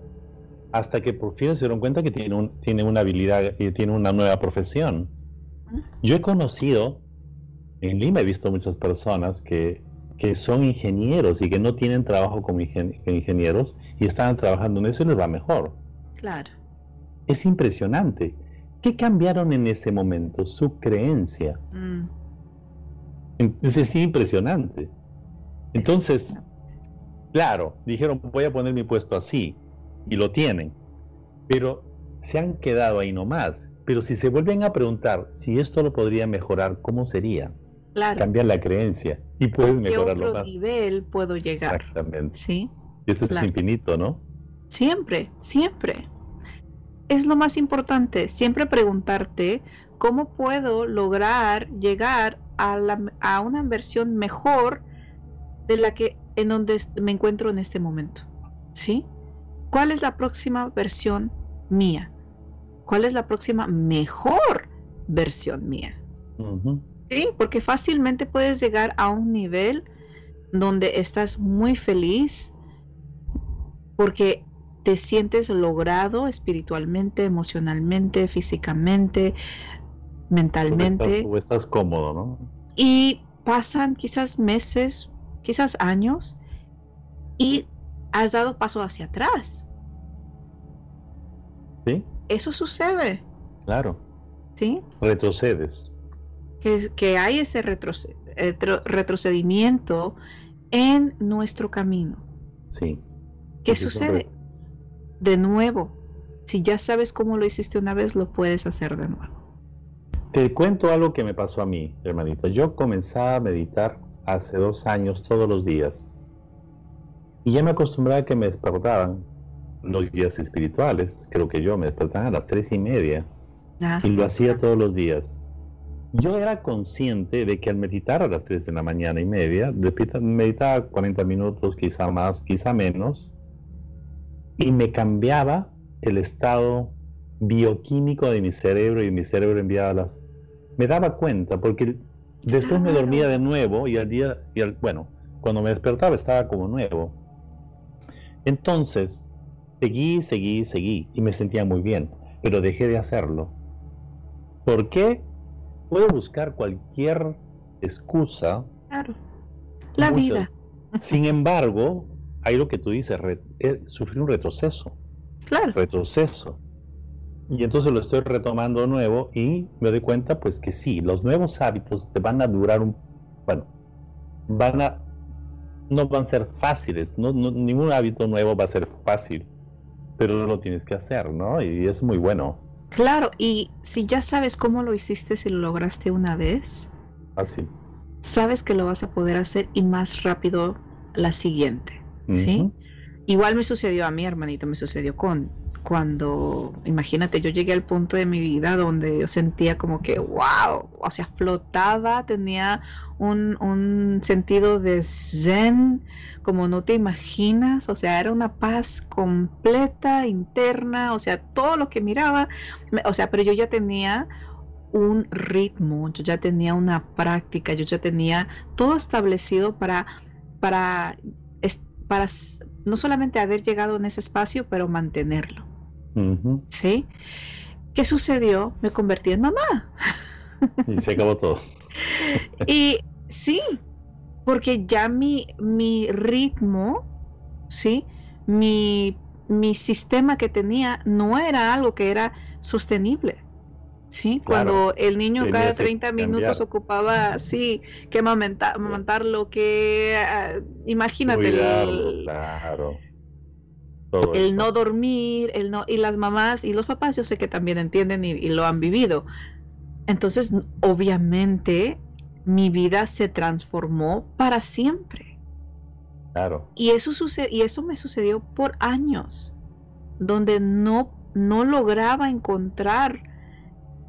Hasta que por fin se dieron cuenta que tiene, un, tiene una habilidad y tiene una nueva profesión. Yo he conocido, en Lima he visto muchas personas que, que son ingenieros y que no tienen trabajo como ingenieros y están trabajando en eso y les va mejor. Claro. Es impresionante. ¿Qué cambiaron en ese momento? Su creencia. Mm. Es impresionante. Entonces, claro, dijeron, voy a poner mi puesto así, y lo tienen, pero se han quedado ahí nomás. Pero si se vuelven a preguntar si esto lo podría mejorar, ¿cómo sería? Claro. Cambiar la creencia y puedes mejorarlo ¿Qué otro nivel puedo llegar? Exactamente. Sí. Y esto es infinito, ¿no? Siempre, siempre es lo más importante, siempre preguntarte cómo puedo lograr llegar a, a una versión mejor de la que en donde me encuentro en este momento. ¿Sí? ¿Cuál es la próxima versión mía? ¿Cuál es la próxima mejor versión mía? Sí, porque fácilmente puedes llegar a un nivel donde estás muy feliz porque te sientes logrado espiritualmente, emocionalmente, físicamente, mentalmente. O estás, cómodo, ¿no? Y pasan quizás meses, quizás años, y has dado paso hacia atrás. ¿Sí? Eso sucede. Claro. ¿Sí? Retrocedes. Que, que hay ese retrocedimiento en nuestro camino. Sí. ¿Qué sucede? De nuevo, si ya sabes cómo lo hiciste una vez, lo puedes hacer de nuevo. Te cuento algo que me pasó a mí, hermanita. Yo comencé a meditar hace dos años todos los días. Y ya me acostumbraba a que me despertaban los guías espirituales. Creo que yo me despertaba a las tres y media. Ah. y lo hacía todos los días. Yo era consciente de que al meditar a las 3 de la mañana y media, meditaba 40 minutos, quizá más, quizá menos, y me cambiaba el estado bioquímico de mi cerebro y mi cerebro enviaba las... Me daba cuenta porque después me dormía de nuevo y al día, y al, bueno, cuando me despertaba estaba como nuevo. Entonces, seguí, seguí, seguí y me sentía muy bien, pero dejé de hacerlo. ¿Por qué? Puedo buscar cualquier excusa. Claro. La vida. Sin embargo, hay lo que tú dices, eh, sufrí un retroceso. Claro. Retroceso. Y entonces lo estoy retomando nuevo y me doy cuenta pues que sí, los nuevos hábitos te van a durar un, bueno, van a, no van a ser fáciles, no, ningún hábito nuevo va a ser fácil, pero lo tienes que hacer, ¿no? Y es muy bueno. Claro, y si ya sabes cómo lo hiciste, si lo lograste una vez, así. sabes que lo vas a poder hacer y más rápido la siguiente, ¿sí? Igual me sucedió a mí, hermanito, me sucedió con cuando, imagínate, yo llegué al punto de mi vida donde yo sentía como que, wow, o sea, flotaba, tenía un, un sentido de zen, como no te imaginas, o sea, era una paz completa, interna, o sea, todo lo que miraba, o sea, pero yo ya tenía un ritmo, yo ya tenía una práctica, yo ya tenía todo establecido para, para, para no solamente haber llegado en ese espacio, pero mantenerlo. ¿Sí? ¿Qué sucedió? Me convertí en mamá. Y se acabó todo. y sí, porque ya mi, mi ritmo, ¿sí? Mi, mi sistema que tenía no era algo que era sostenible. Sí, cuando el niño cada 30 minutos ocupaba, sí, que amamantarlo, que uh, imagínate. claro el no dormir, el no, y las mamás y los papás yo sé que también entienden y, lo han vivido. Entonces, obviamente, mi vida se transformó para siempre. Claro. Y eso sucede, y eso me sucedió por años, donde no, no lograba encontrar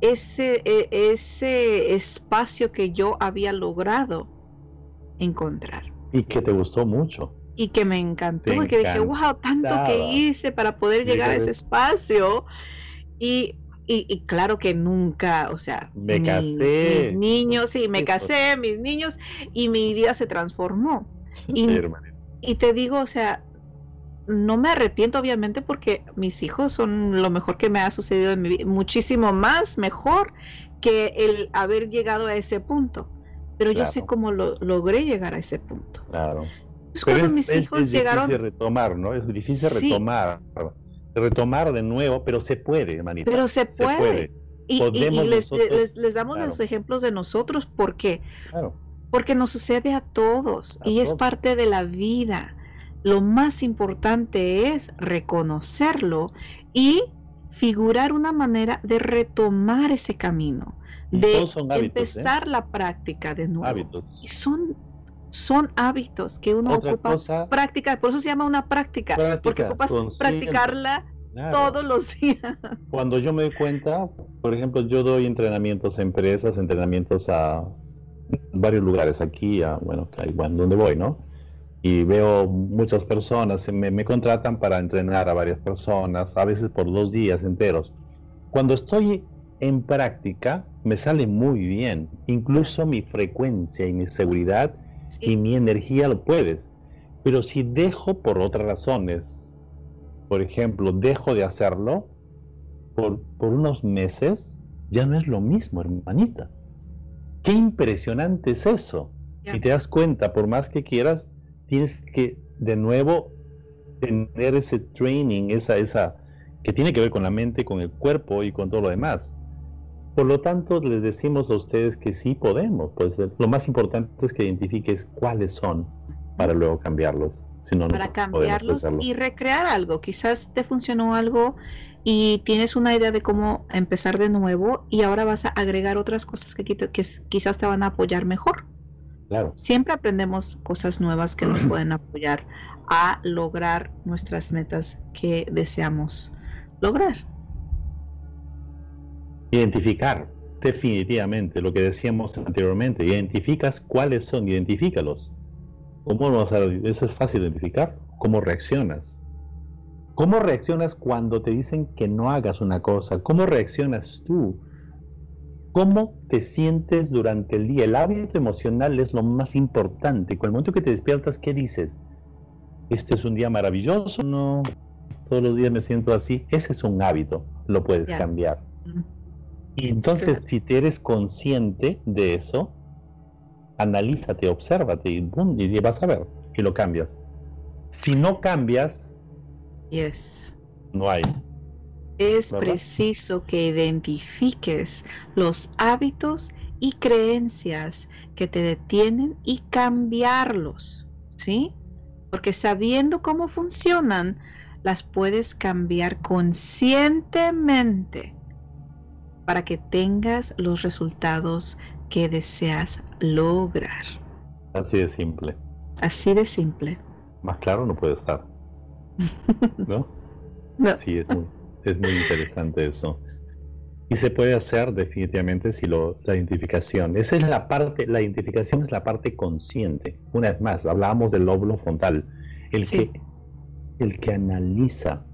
ese, e, ese espacio que yo había logrado encontrar. Y que te gustó mucho y que me encantó y que dije, wow, tanto que hice para poder llegar a ese espacio. Y, y, claro que nunca, o sea, me mis, casé. Mis niños, sí, me casé, mis niños, y mi vida se transformó. Y, y te digo, o sea, no me arrepiento obviamente porque mis hijos son lo mejor que me ha sucedido en mi vida, muchísimo más mejor que el haber llegado a ese punto. Pero yo sé cómo lo, logré llegar a ese punto. Claro. Es cuando mis hijos es llegaron. Difícil retomar, ¿no? Es difícil retomar. Retomar de nuevo, pero se puede, hermanita. Pero se puede. Y, les, les, damos los ejemplos de nosotros. ¿Por qué? Claro. Porque nos sucede a todos y es parte de la vida. Lo más importante es reconocerlo y figurar una manera de retomar ese camino, de ¿eh? empezar la práctica de nuevo. Hábitos. Y son son hábitos que uno ocupa práctica, por eso se llama una práctica, porque ocupas practicarla todos los días. Cuando yo me doy cuenta, por ejemplo, yo doy entrenamientos a empresas, entrenamientos a varios lugares aquí, a, bueno, bueno, donde voy, ¿no? Y veo muchas personas, me, me contratan para entrenar a varias personas, a veces por dos días enteros. Cuando estoy en práctica, me sale muy bien. Incluso mi frecuencia y mi seguridad y mi energía lo puedes. Pero si dejo por otras razones, por ejemplo, dejo de hacerlo por, por unos meses, ya no es lo mismo, hermanita. Qué impresionante es eso. Y te das cuenta, por más que quieras, tienes que de nuevo tener ese training, esa, esa, que tiene que ver con la mente, con el cuerpo y con todo lo demás. Por lo tanto, les decimos a ustedes que sí podemos. Pues lo más importante es que identifiques cuáles son para luego cambiarlos. Si no, para cambiarlos y recrear algo. Quizás te funcionó algo y tienes una idea de cómo empezar de nuevo y ahora vas a agregar otras cosas que, que quizás te van a apoyar mejor. Claro. Siempre aprendemos cosas nuevas que nos pueden apoyar a lograr nuestras metas que deseamos lograr. Identificar, definitivamente, lo que decíamos anteriormente, identificas cuáles son, identifícalos. ¿Cómo vas a Eso es fácil de identificar. ¿Cómo reaccionas? ¿Cómo reaccionas cuando te dicen que no hagas una cosa? ¿Cómo reaccionas tú? ¿Cómo te sientes durante el día? El hábito emocional es lo más importante. Con el momento que te despiertas, ¿qué dices? Este es un día maravilloso, no, todos los días me siento así. Ese es un hábito, lo puedes cambiar. Y entonces, si te eres consciente de eso, analízate, obsérvate y, y vas a ver que lo cambias. Si no cambias, yes. no hay. Es preciso que identifiques los hábitos y creencias que te detienen y cambiarlos, ¿sí? Porque sabiendo cómo funcionan, las puedes cambiar conscientemente para que tengas los resultados que deseas lograr. Así de simple. Así de simple. Más claro no puede estar. ¿No? Sí, es muy, es muy interesante eso. Y se puede hacer definitivamente si lo, la identificación. Esa es la parte, la identificación es la parte consciente. Una vez más, hablábamos del lóbulo frontal. El, que, el que analiza.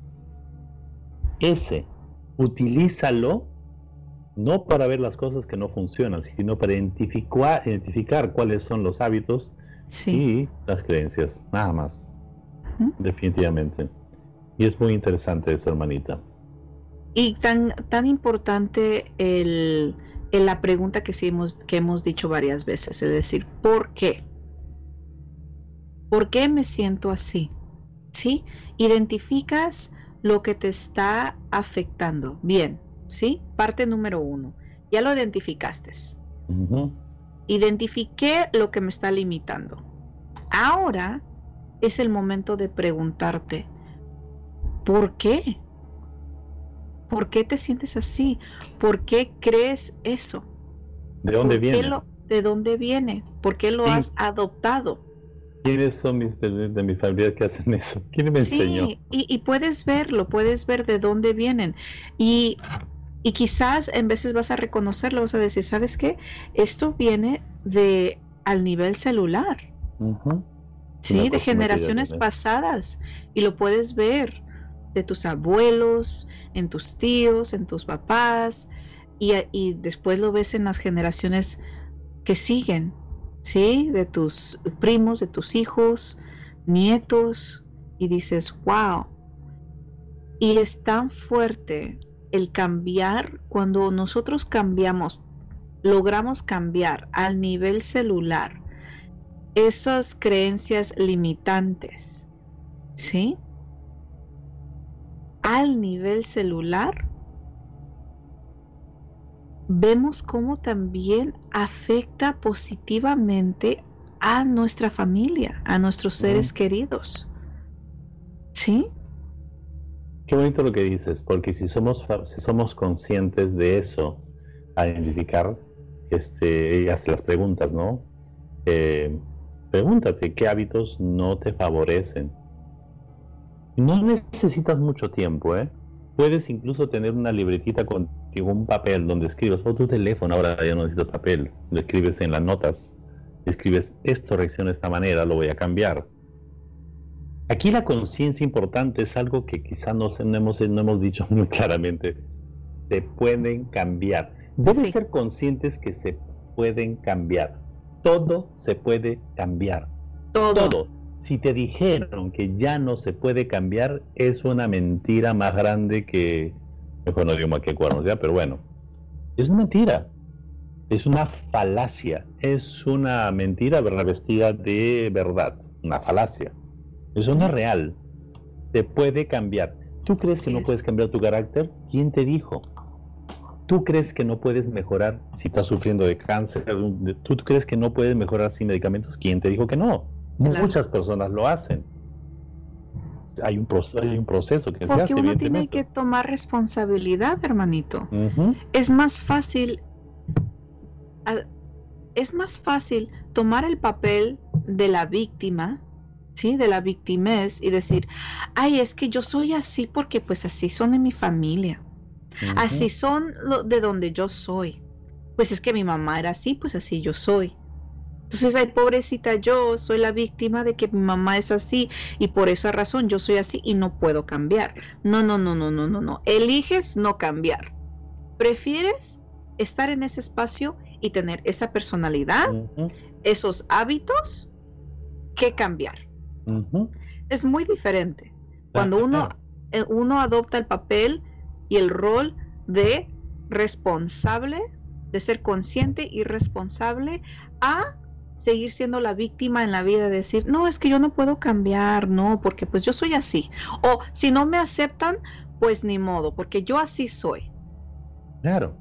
Ese, utilízalo no para ver las cosas que no funcionan, sino para identificar, identificar cuáles son los hábitos y las creencias, nada más. Definitivamente. Y es muy interesante eso, hermanita. Y tan, tan importante el, la pregunta que, sí hemos, que hemos dicho varias veces, es decir, ¿por qué? ¿Por qué me siento así? ¿Sí? Identificas lo que te está afectando. Bien, ¿sí? Parte número uno. Ya lo identificaste. Identifiqué lo que me está limitando. Ahora es el momento de preguntarte, ¿por qué? ¿Por qué te sientes así? ¿Por qué crees eso? ¿De dónde viene? ¿De dónde viene? ¿Por qué lo has adoptado? ¿Quiénes son mis, de, mi familia que hacen eso? ¿Quién me sí, enseñó? Y, y, puedes verlo, puedes ver de dónde vienen. Y y quizás en veces vas a reconocerlo, vas a decir, ¿sabes qué? Esto viene de al nivel celular. Sí, de generaciones pasadas. Y lo puedes ver de tus abuelos, en tus tíos, en tus papás. Y, y después lo ves en las generaciones que siguen. ¿Sí? De tus primos, de tus hijos, nietos. Y dices, wow. Y es tan fuerte el cambiar, cuando nosotros cambiamos, logramos cambiar al nivel celular esas creencias limitantes, ¿sí? Al nivel celular, vemos cómo también afecta positivamente a nuestra familia, a nuestros seres queridos. ¿Sí? Qué bonito lo que dices, porque si somos, si somos conscientes de eso, a identificar, este, y las preguntas, ¿no? Eh, pregúntate qué hábitos no te favorecen. No necesitas mucho tiempo, ¿eh? Puedes incluso tener una libretita contigo, un papel donde escribes, o tu teléfono, ahora ya no necesitas papel, lo escribes en las notas, escribes, esto reacciona de esta manera, lo voy a cambiar Aquí la conciencia importante es algo que quizá no, hemos, no hemos dicho muy claramente. se pueden cambiar. Deben ser conscientes que se pueden cambiar. Todo se puede cambiar. Todo. Si te dijeron que ya no se puede cambiar, es una mentira más grande que. Mejor no digo más que cuernos, ya, pero bueno. Es una mentira. Es una falacia. Es una mentira revestida de verdad. Una falacia. Eso no es real. Se puede cambiar. ¿Tú crees que no puedes cambiar tu carácter? ¿Quién te dijo? ¿Tú crees que no puedes mejorar si estás sufriendo de cáncer? ¿Tú crees que no puedes mejorar sin medicamentos? ¿Quién te dijo que no? Muchas personas lo hacen. Hay un, proceso, hay un proceso que se hace. Porque uno tiene que tomar responsabilidad, hermanito. Es más fácil. Es más fácil tomar el papel de la víctima ¿sí? De la victimez y decir, ay, es que yo soy así porque pues así son de mi familia. Así son de donde yo soy. Pues es que mi mamá era así, pues así yo soy. Entonces, ay, pobrecita, yo soy la víctima de que mi mamá es así y por esa razón yo soy así y no puedo cambiar. No, no, no, no, no, no, no. Eliges no cambiar. Prefieres estar en ese espacio y tener esa personalidad, esos hábitos, que cambiar. Es muy diferente. Cuando uno, eh, uno adopta el papel y el rol de responsable, de ser consciente y responsable a seguir siendo la víctima en la vida, de decir, no, es que yo no puedo cambiar, no, porque pues yo soy así. O si no me aceptan, pues ni modo, porque yo así soy. Claro.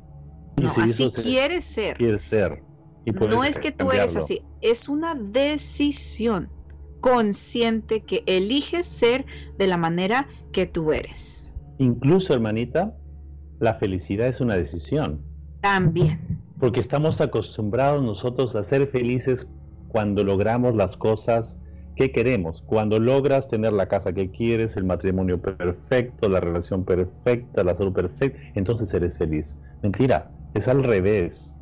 no, así quieres ser. Quieres ser. no es que tú eres así, es una decisión consciente que eliges ser de la manera que tú eres. Incluso, hermanita, la felicidad es una decisión. También. Porque estamos acostumbrados nosotros a ser felices cuando logramos las cosas que queremos. Cuando logras tener la casa que quieres, el matrimonio perfecto, la relación perfecta, la salud perfecta, entonces eres feliz. Mentira, es al revés.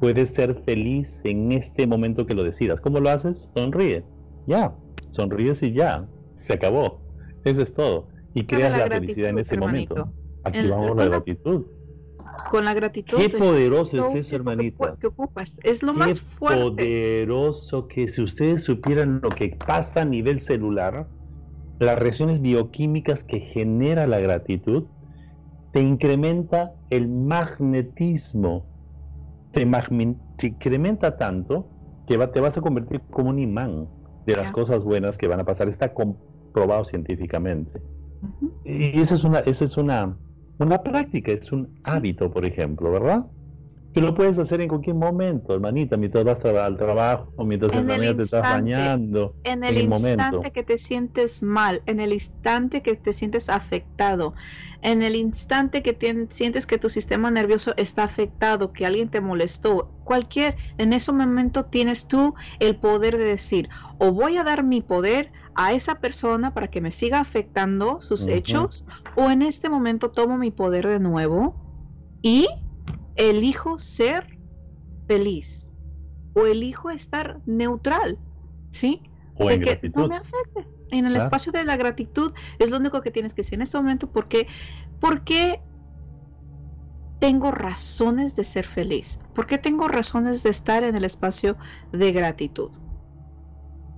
Puedes ser feliz en este momento que lo decidas. ¿Cómo lo haces? Sonríe. Ya, sonríes y ya, se acabó. Eso es todo. Y creas la, felicidad en ese momento. Activamos la gratitud. Con la gratitud. Qué poderoso es eso, hermanita. Que ocupas. Es lo más fuerte. poderoso que si ustedes supieran lo que pasa a nivel celular, las reacciones bioquímicas que genera la gratitud, te incrementa el magnetismo. Te, incrementa tanto que te vas a convertir como un imán de las cosas buenas que van a pasar. Está comprobado científicamente. Y esa es una, esa es una, una práctica, es un hábito, por ejemplo, ¿verdad? Que lo puedes hacer en cualquier momento, hermanita, mientras vas al trabajo, mientras en el te estás bañando. En el, instante que te sientes mal, en el instante que te sientes afectado, en el instante que sientes que tu sistema nervioso está afectado, que alguien te molestó, cualquier, en ese momento tienes tú el poder de decir, o voy a dar mi poder a esa persona para que me siga afectando sus hechos, o en este momento tomo mi poder de nuevo y elijo ser feliz o elijo estar neutral, ¿sí? O de que no me afecte. En el espacio de la gratitud es lo único que tienes que decir en este momento porque, porque tengo razones de ser feliz, porque tengo razones de estar en el espacio de gratitud.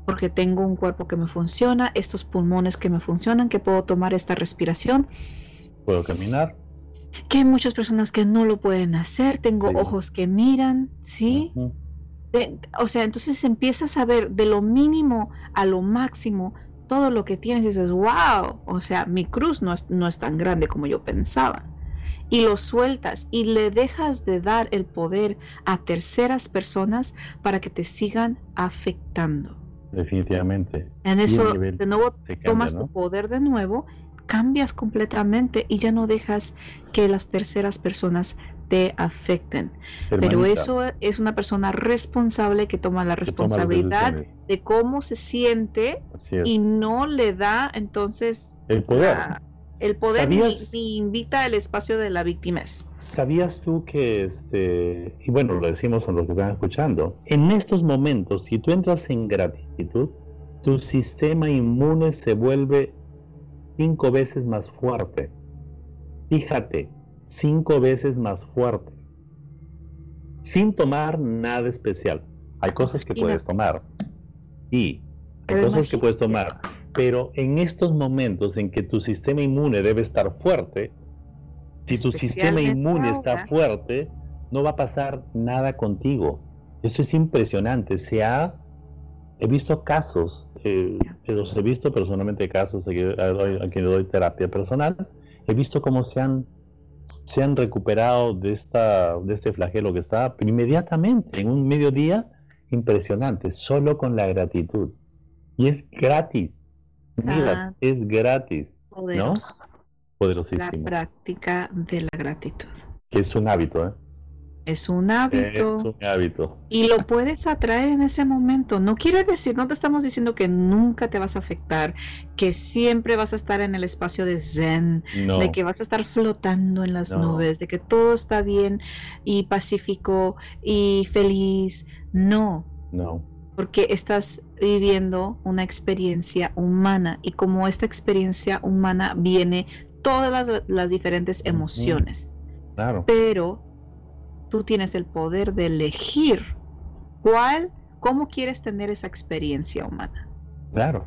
Porque tengo un cuerpo que me funciona, estos pulmones que me funcionan, que puedo tomar esta respiración. Puedo caminar que hay muchas personas que no lo pueden hacer, tengo ojos que miran, ¿sí? o sea, entonces empiezas a ver de lo mínimo a lo máximo todo lo que tienes y dices, wow, o sea, mi cruz no es, no es tan grande como yo pensaba. Y lo sueltas y le dejas de dar el poder a terceras personas para que te sigan afectando. Definitivamente. En eso, de nuevo, tomas tu poder de nuevo cambias completamente y ya no dejas que las terceras personas te afecten. Pero eso es una persona responsable que toma la responsabilidad de cómo se siente y no le da entonces el poder. El poder ni, invita al espacio de la víctima. ¿Sabías tú que, este, y bueno, lo decimos a los que están escuchando, en estos momentos, si tú entras en gratitud, tu sistema inmune se vuelve cinco veces más fuerte. Fíjate, cinco veces más fuerte, sin tomar nada especial. Hay cosas que puedes tomar y hay cosas que puedes tomar, pero en estos momentos en que tu sistema inmune debe estar fuerte, si tu sistema inmune está fuerte, no va a pasar nada contigo. Esto es impresionante. Se ha, he visto casos, eh, los he visto personalmente casos a, quien doy terapia personal. He visto cómo se han, se han recuperado de, esta, de este flagelo que está inmediatamente, en un mediodía, impresionante, solo con la gratitud. Y es gratis. Mira, ah. es gratis. ¿no? Poderosísimo. La práctica de la gratitud. Que es un hábito, ¿eh? Es un hábito. Es un hábito. Y lo puedes atraer en ese momento. No quiere decir, no te estamos diciendo que nunca te vas a afectar, que siempre vas a estar en el espacio de zen, de que vas a estar flotando en las nubes, de que todo está bien y pacífico y feliz. No. No. Porque estás viviendo una experiencia humana y como esta experiencia humana viene todas las, diferentes emociones. Claro. Pero tú tienes el poder de elegir cuál, cómo quieres tener esa experiencia humana. Claro.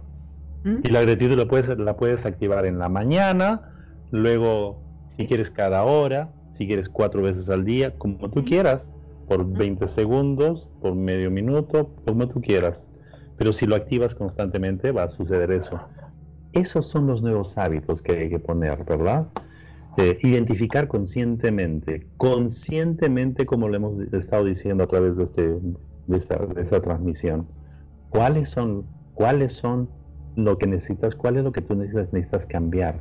¿Mm? Y la gratitud la puedes, la puedes activar en la mañana, luego si quieres cada hora, si quieres cuatro veces al día, como tú quieras, por 20 segundos, por medio minuto, como tú quieras. Pero si lo activas constantemente va a suceder eso. Esos son los nuevos hábitos que hay que poner, ¿verdad? Eh, identificar conscientemente, conscientemente como lo hemos estado diciendo a través de, este, de, esta, transmisión, cuáles son, cuáles son lo que necesitas, cuál es lo que tú necesitas, necesitas cambiar.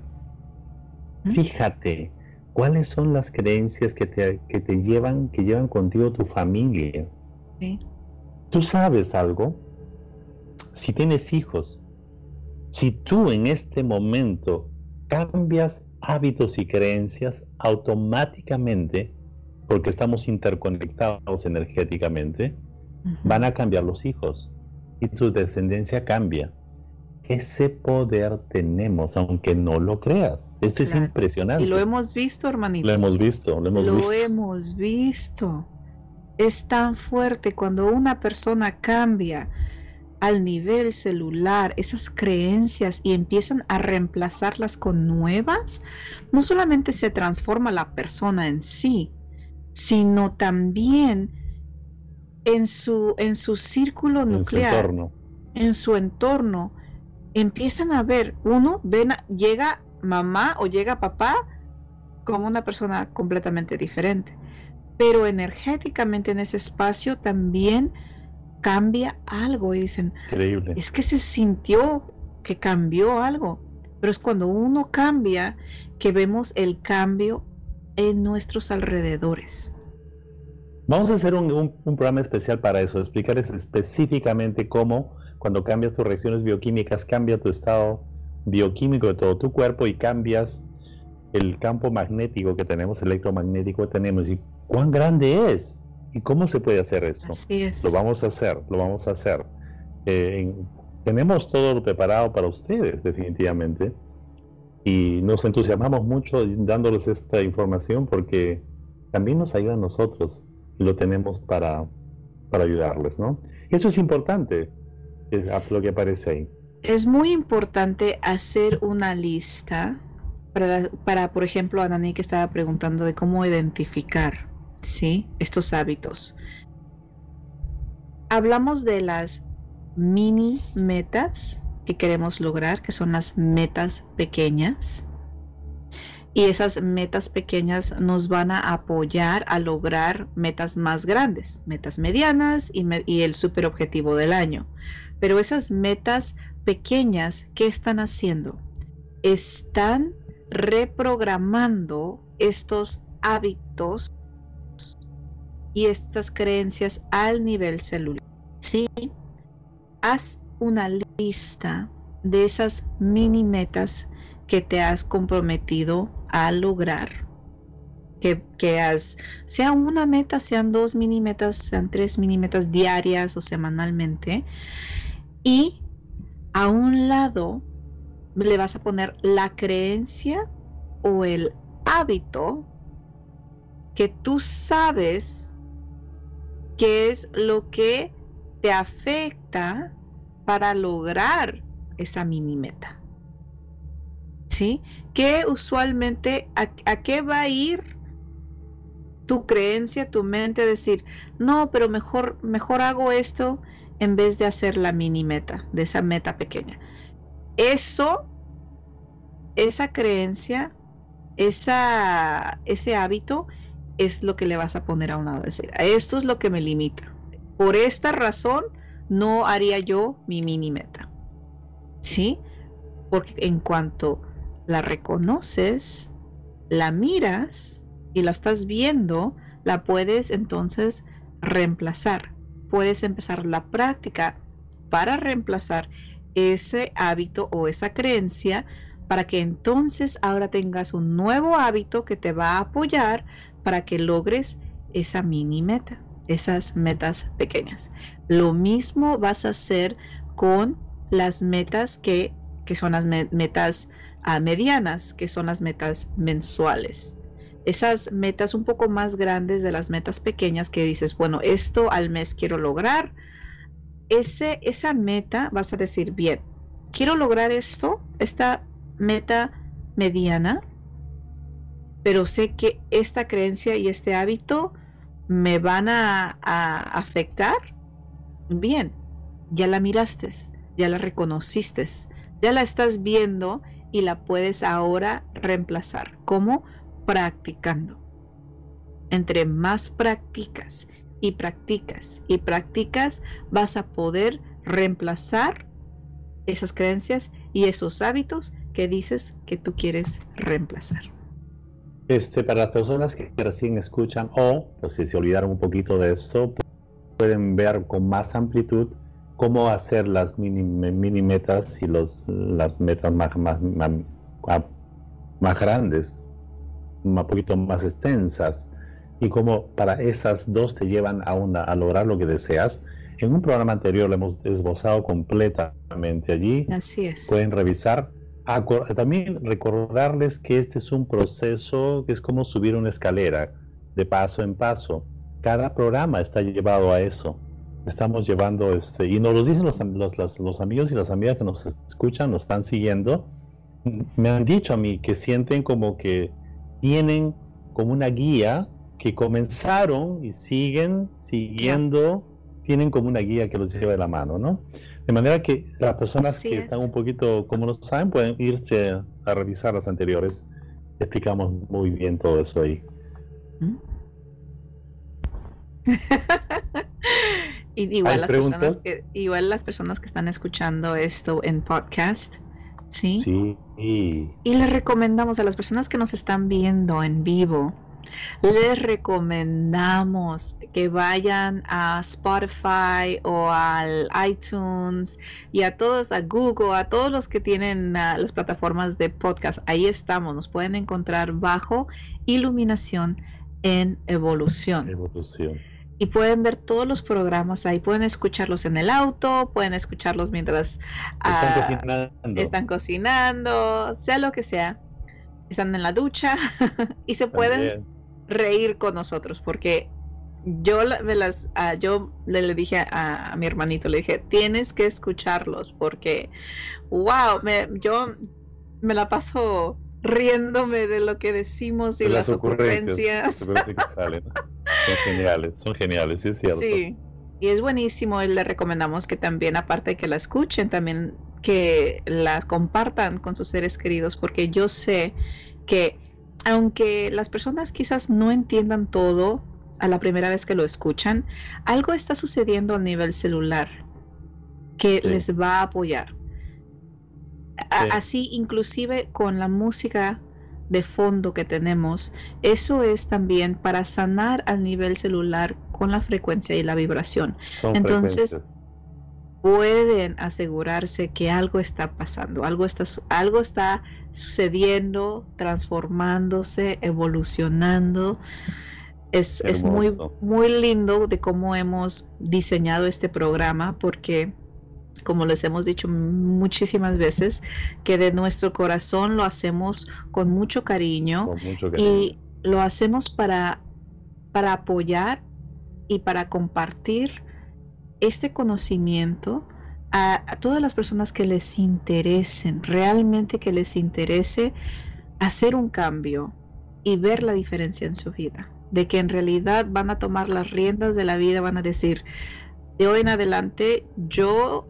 Fíjate, cuáles son las creencias que te, que te llevan, que llevan contigo tu familia. Tú sabes algo, si tienes hijos, si tú en este momento cambias hábitos y creencias automáticamente, porque estamos interconectados energéticamente, van a cambiar los hijos y tu descendencia cambia. Ese poder tenemos, aunque no lo creas. Esto es impresionante. Y lo hemos visto, hermanito. Lo hemos visto, lo hemos visto. Lo hemos visto. Es tan fuerte cuando una persona cambia al nivel celular esas creencias y empiezan a reemplazarlas con nuevas, no solamente se transforma la persona en sí, sino también en su, en su círculo nuclear, en su entorno, empiezan a ver, uno, ven, llega mamá o llega papá como una persona completamente diferente, pero energéticamente en ese espacio también cambia algo y dicen, Increíble. es que se sintió que cambió algo, pero es cuando uno cambia que vemos el cambio en nuestros alrededores. Vamos a hacer un, programa especial para eso, explicarles específicamente cómo cuando cambias tus reacciones bioquímicas cambia tu estado bioquímico de todo tu cuerpo y cambias el campo magnético que tenemos, electromagnético que tenemos y cuán grande es. ¿Y cómo se puede hacer eso? Lo vamos a hacer, lo vamos a hacer. Eh, tenemos todo preparado para ustedes, definitivamente. Y nos entusiasmamos mucho dándoles esta información porque también nos ayuda a nosotros y lo tenemos para, para ayudarles, ¿no? eso es importante, es lo que aparece ahí. Es muy importante hacer una lista para, para por ejemplo, Anani que estaba preguntando de cómo identificar ¿sí? Estos hábitos. Hablamos de las mini metas que queremos lograr, que son las metas pequeñas. Y esas metas pequeñas nos van a apoyar a lograr metas más grandes, metas medianas y, y el super objetivo del año. Pero esas metas pequeñas, ¿qué están haciendo? Están reprogramando estos hábitos y estas creencias al nivel celular. Sí, haz una lista de esas mini metas que te has comprometido a lograr. Que, que has, sea una meta, sean dos mini metas, sean tres mini metas diarias o semanalmente. Y a un lado le vas a poner la creencia o el hábito que tú sabes qué es lo que te afecta para lograr esa mini meta. ¿Sí? Que usualmente, a, qué va a ir tu creencia, tu mente? Decir, no, pero mejor, mejor hago esto en vez de hacer la mini meta, de esa meta pequeña. Eso, esa creencia, esa, ese hábito es lo que le vas a poner a un lado. Decir, esto es lo que me limita. Por esta razón, no haría yo mi mini meta. ¿Sí? Porque en cuanto la reconoces, la miras y la estás viendo, la puedes entonces reemplazar. Puedes empezar la práctica para reemplazar ese hábito o esa creencia para que entonces ahora tengas un nuevo hábito que te va a apoyar para que logres esa mini meta, esas metas pequeñas. Lo mismo vas a hacer con las metas que, son las metas ah, medianas, que son las metas mensuales. Esas metas un poco más grandes de las metas pequeñas que dices, bueno, esto al mes quiero lograr. Ese, esa meta vas a decir, bien, quiero lograr esto, esta meta mediana, pero sé que esta creencia y este hábito me van a, afectar, bien, ya la miraste, ya la reconociste, ya la estás viendo y la puedes ahora reemplazar. ¿Cómo? Practicando. Entre más practicas y practicas y practicas, vas a poder reemplazar esas creencias y esos hábitos que dices que tú quieres reemplazar. Este, para las personas que recién escuchan o pues, si se olvidaron un poquito de esto, pueden ver con más amplitud cómo hacer las mini, mini metas y los, las metas más, más, más, grandes, un poquito más extensas, y cómo para esas dos te llevan a, una, a lograr lo que deseas. En un programa anterior lo hemos esbozado completamente allí. Así es. Pueden revisar también recordarles que este es un proceso que es como subir una escalera de paso en paso. Cada programa está llevado a eso. Estamos llevando, este, y nos lo dicen los, los, los amigos y las amigas que nos escuchan, nos están siguiendo. Me han dicho a mí que sienten como que tienen como una guía que comenzaron y siguen siguiendo, tienen como una guía que los lleva de la mano, ¿no? De manera que las personas que están un poquito, como no saben, pueden irse a revisar las anteriores. Explicamos muy bien todo eso ahí. ¿Mm? y igual las, personas que, igual las personas que están escuchando esto en podcast, ¿sí? Sí. Y les recomendamos a las personas que nos están viendo en vivo, les recomendamos que vayan a Spotify o al iTunes y a todos, a Google, a todos los que tienen ah, las plataformas de podcast. Ahí estamos, nos pueden encontrar bajo Iluminación en Evolución. Evolución. Y pueden ver todos los programas ahí, pueden escucharlos en el auto, pueden escucharlos mientras están, ah, cocinando. están cocinando, sea lo que sea. Están en la ducha y se pueden reír con nosotros, porque yo me las, ah, yo le, dije a, mi hermanito, le dije, tienes que escucharlos, porque, wow, me, yo me la paso riéndome de lo que decimos y las, ocurrencias. son geniales, son geniales, es cierto. Sí, y es buenísimo y le recomendamos que también, aparte de que la escuchen, también que la compartan con sus seres queridos, porque yo sé que aunque las personas quizás no entiendan todo a la primera vez que lo escuchan, algo está sucediendo a nivel celular que les va a apoyar. Así, inclusive con la música de fondo que tenemos, eso es también para sanar al nivel celular con la frecuencia y la vibración. Entonces, pueden asegurarse que algo está pasando, algo está, algo está sucediendo, transformándose, evolucionando. Es, es, muy, muy lindo de cómo hemos diseñado este programa porque, como les hemos dicho muchísimas veces, que de nuestro corazón lo hacemos con mucho cariño, y lo hacemos para para apoyar y para compartir este conocimiento a, todas las personas que les interesen, realmente que les interese hacer un cambio y ver la diferencia en su vida, de que en realidad van a tomar las riendas de la vida, van a decir, de hoy en adelante yo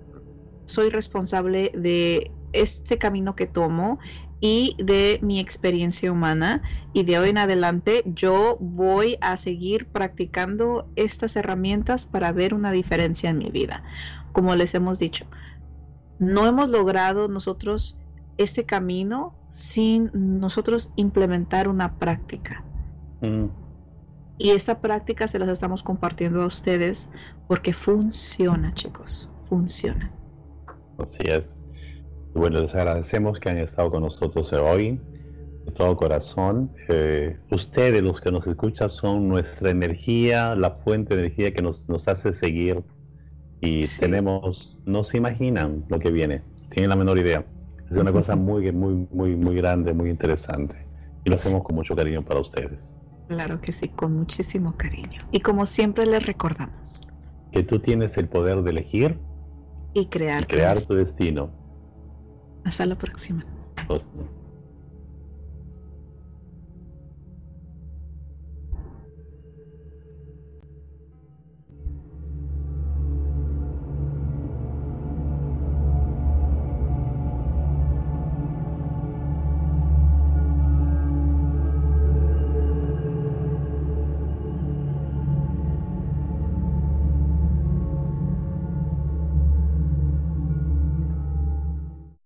soy responsable de este camino que tomo y de mi experiencia humana y de hoy en adelante yo voy a seguir practicando estas herramientas para ver una diferencia en mi vida. Como les hemos dicho, no hemos logrado nosotros este camino sin nosotros implementar una práctica. Mm. Y esta práctica se las estamos compartiendo a ustedes porque funciona, chicos, funciona. Así es. Bueno, les agradecemos que han estado con nosotros hoy, de todo corazón. Eh, ustedes, los que nos escuchan, son nuestra energía, la fuente de energía que nos, nos hace seguir. Y tenemos, no se imaginan lo que viene, tienen la menor idea. Es una cosa muy, muy, muy, muy grande, muy interesante. Y lo hacemos con mucho cariño para ustedes. Claro que sí, con muchísimo cariño. Y como siempre les recordamos. Que tú tienes el poder de elegir. Y crear. crear tu destino. Hasta la próxima.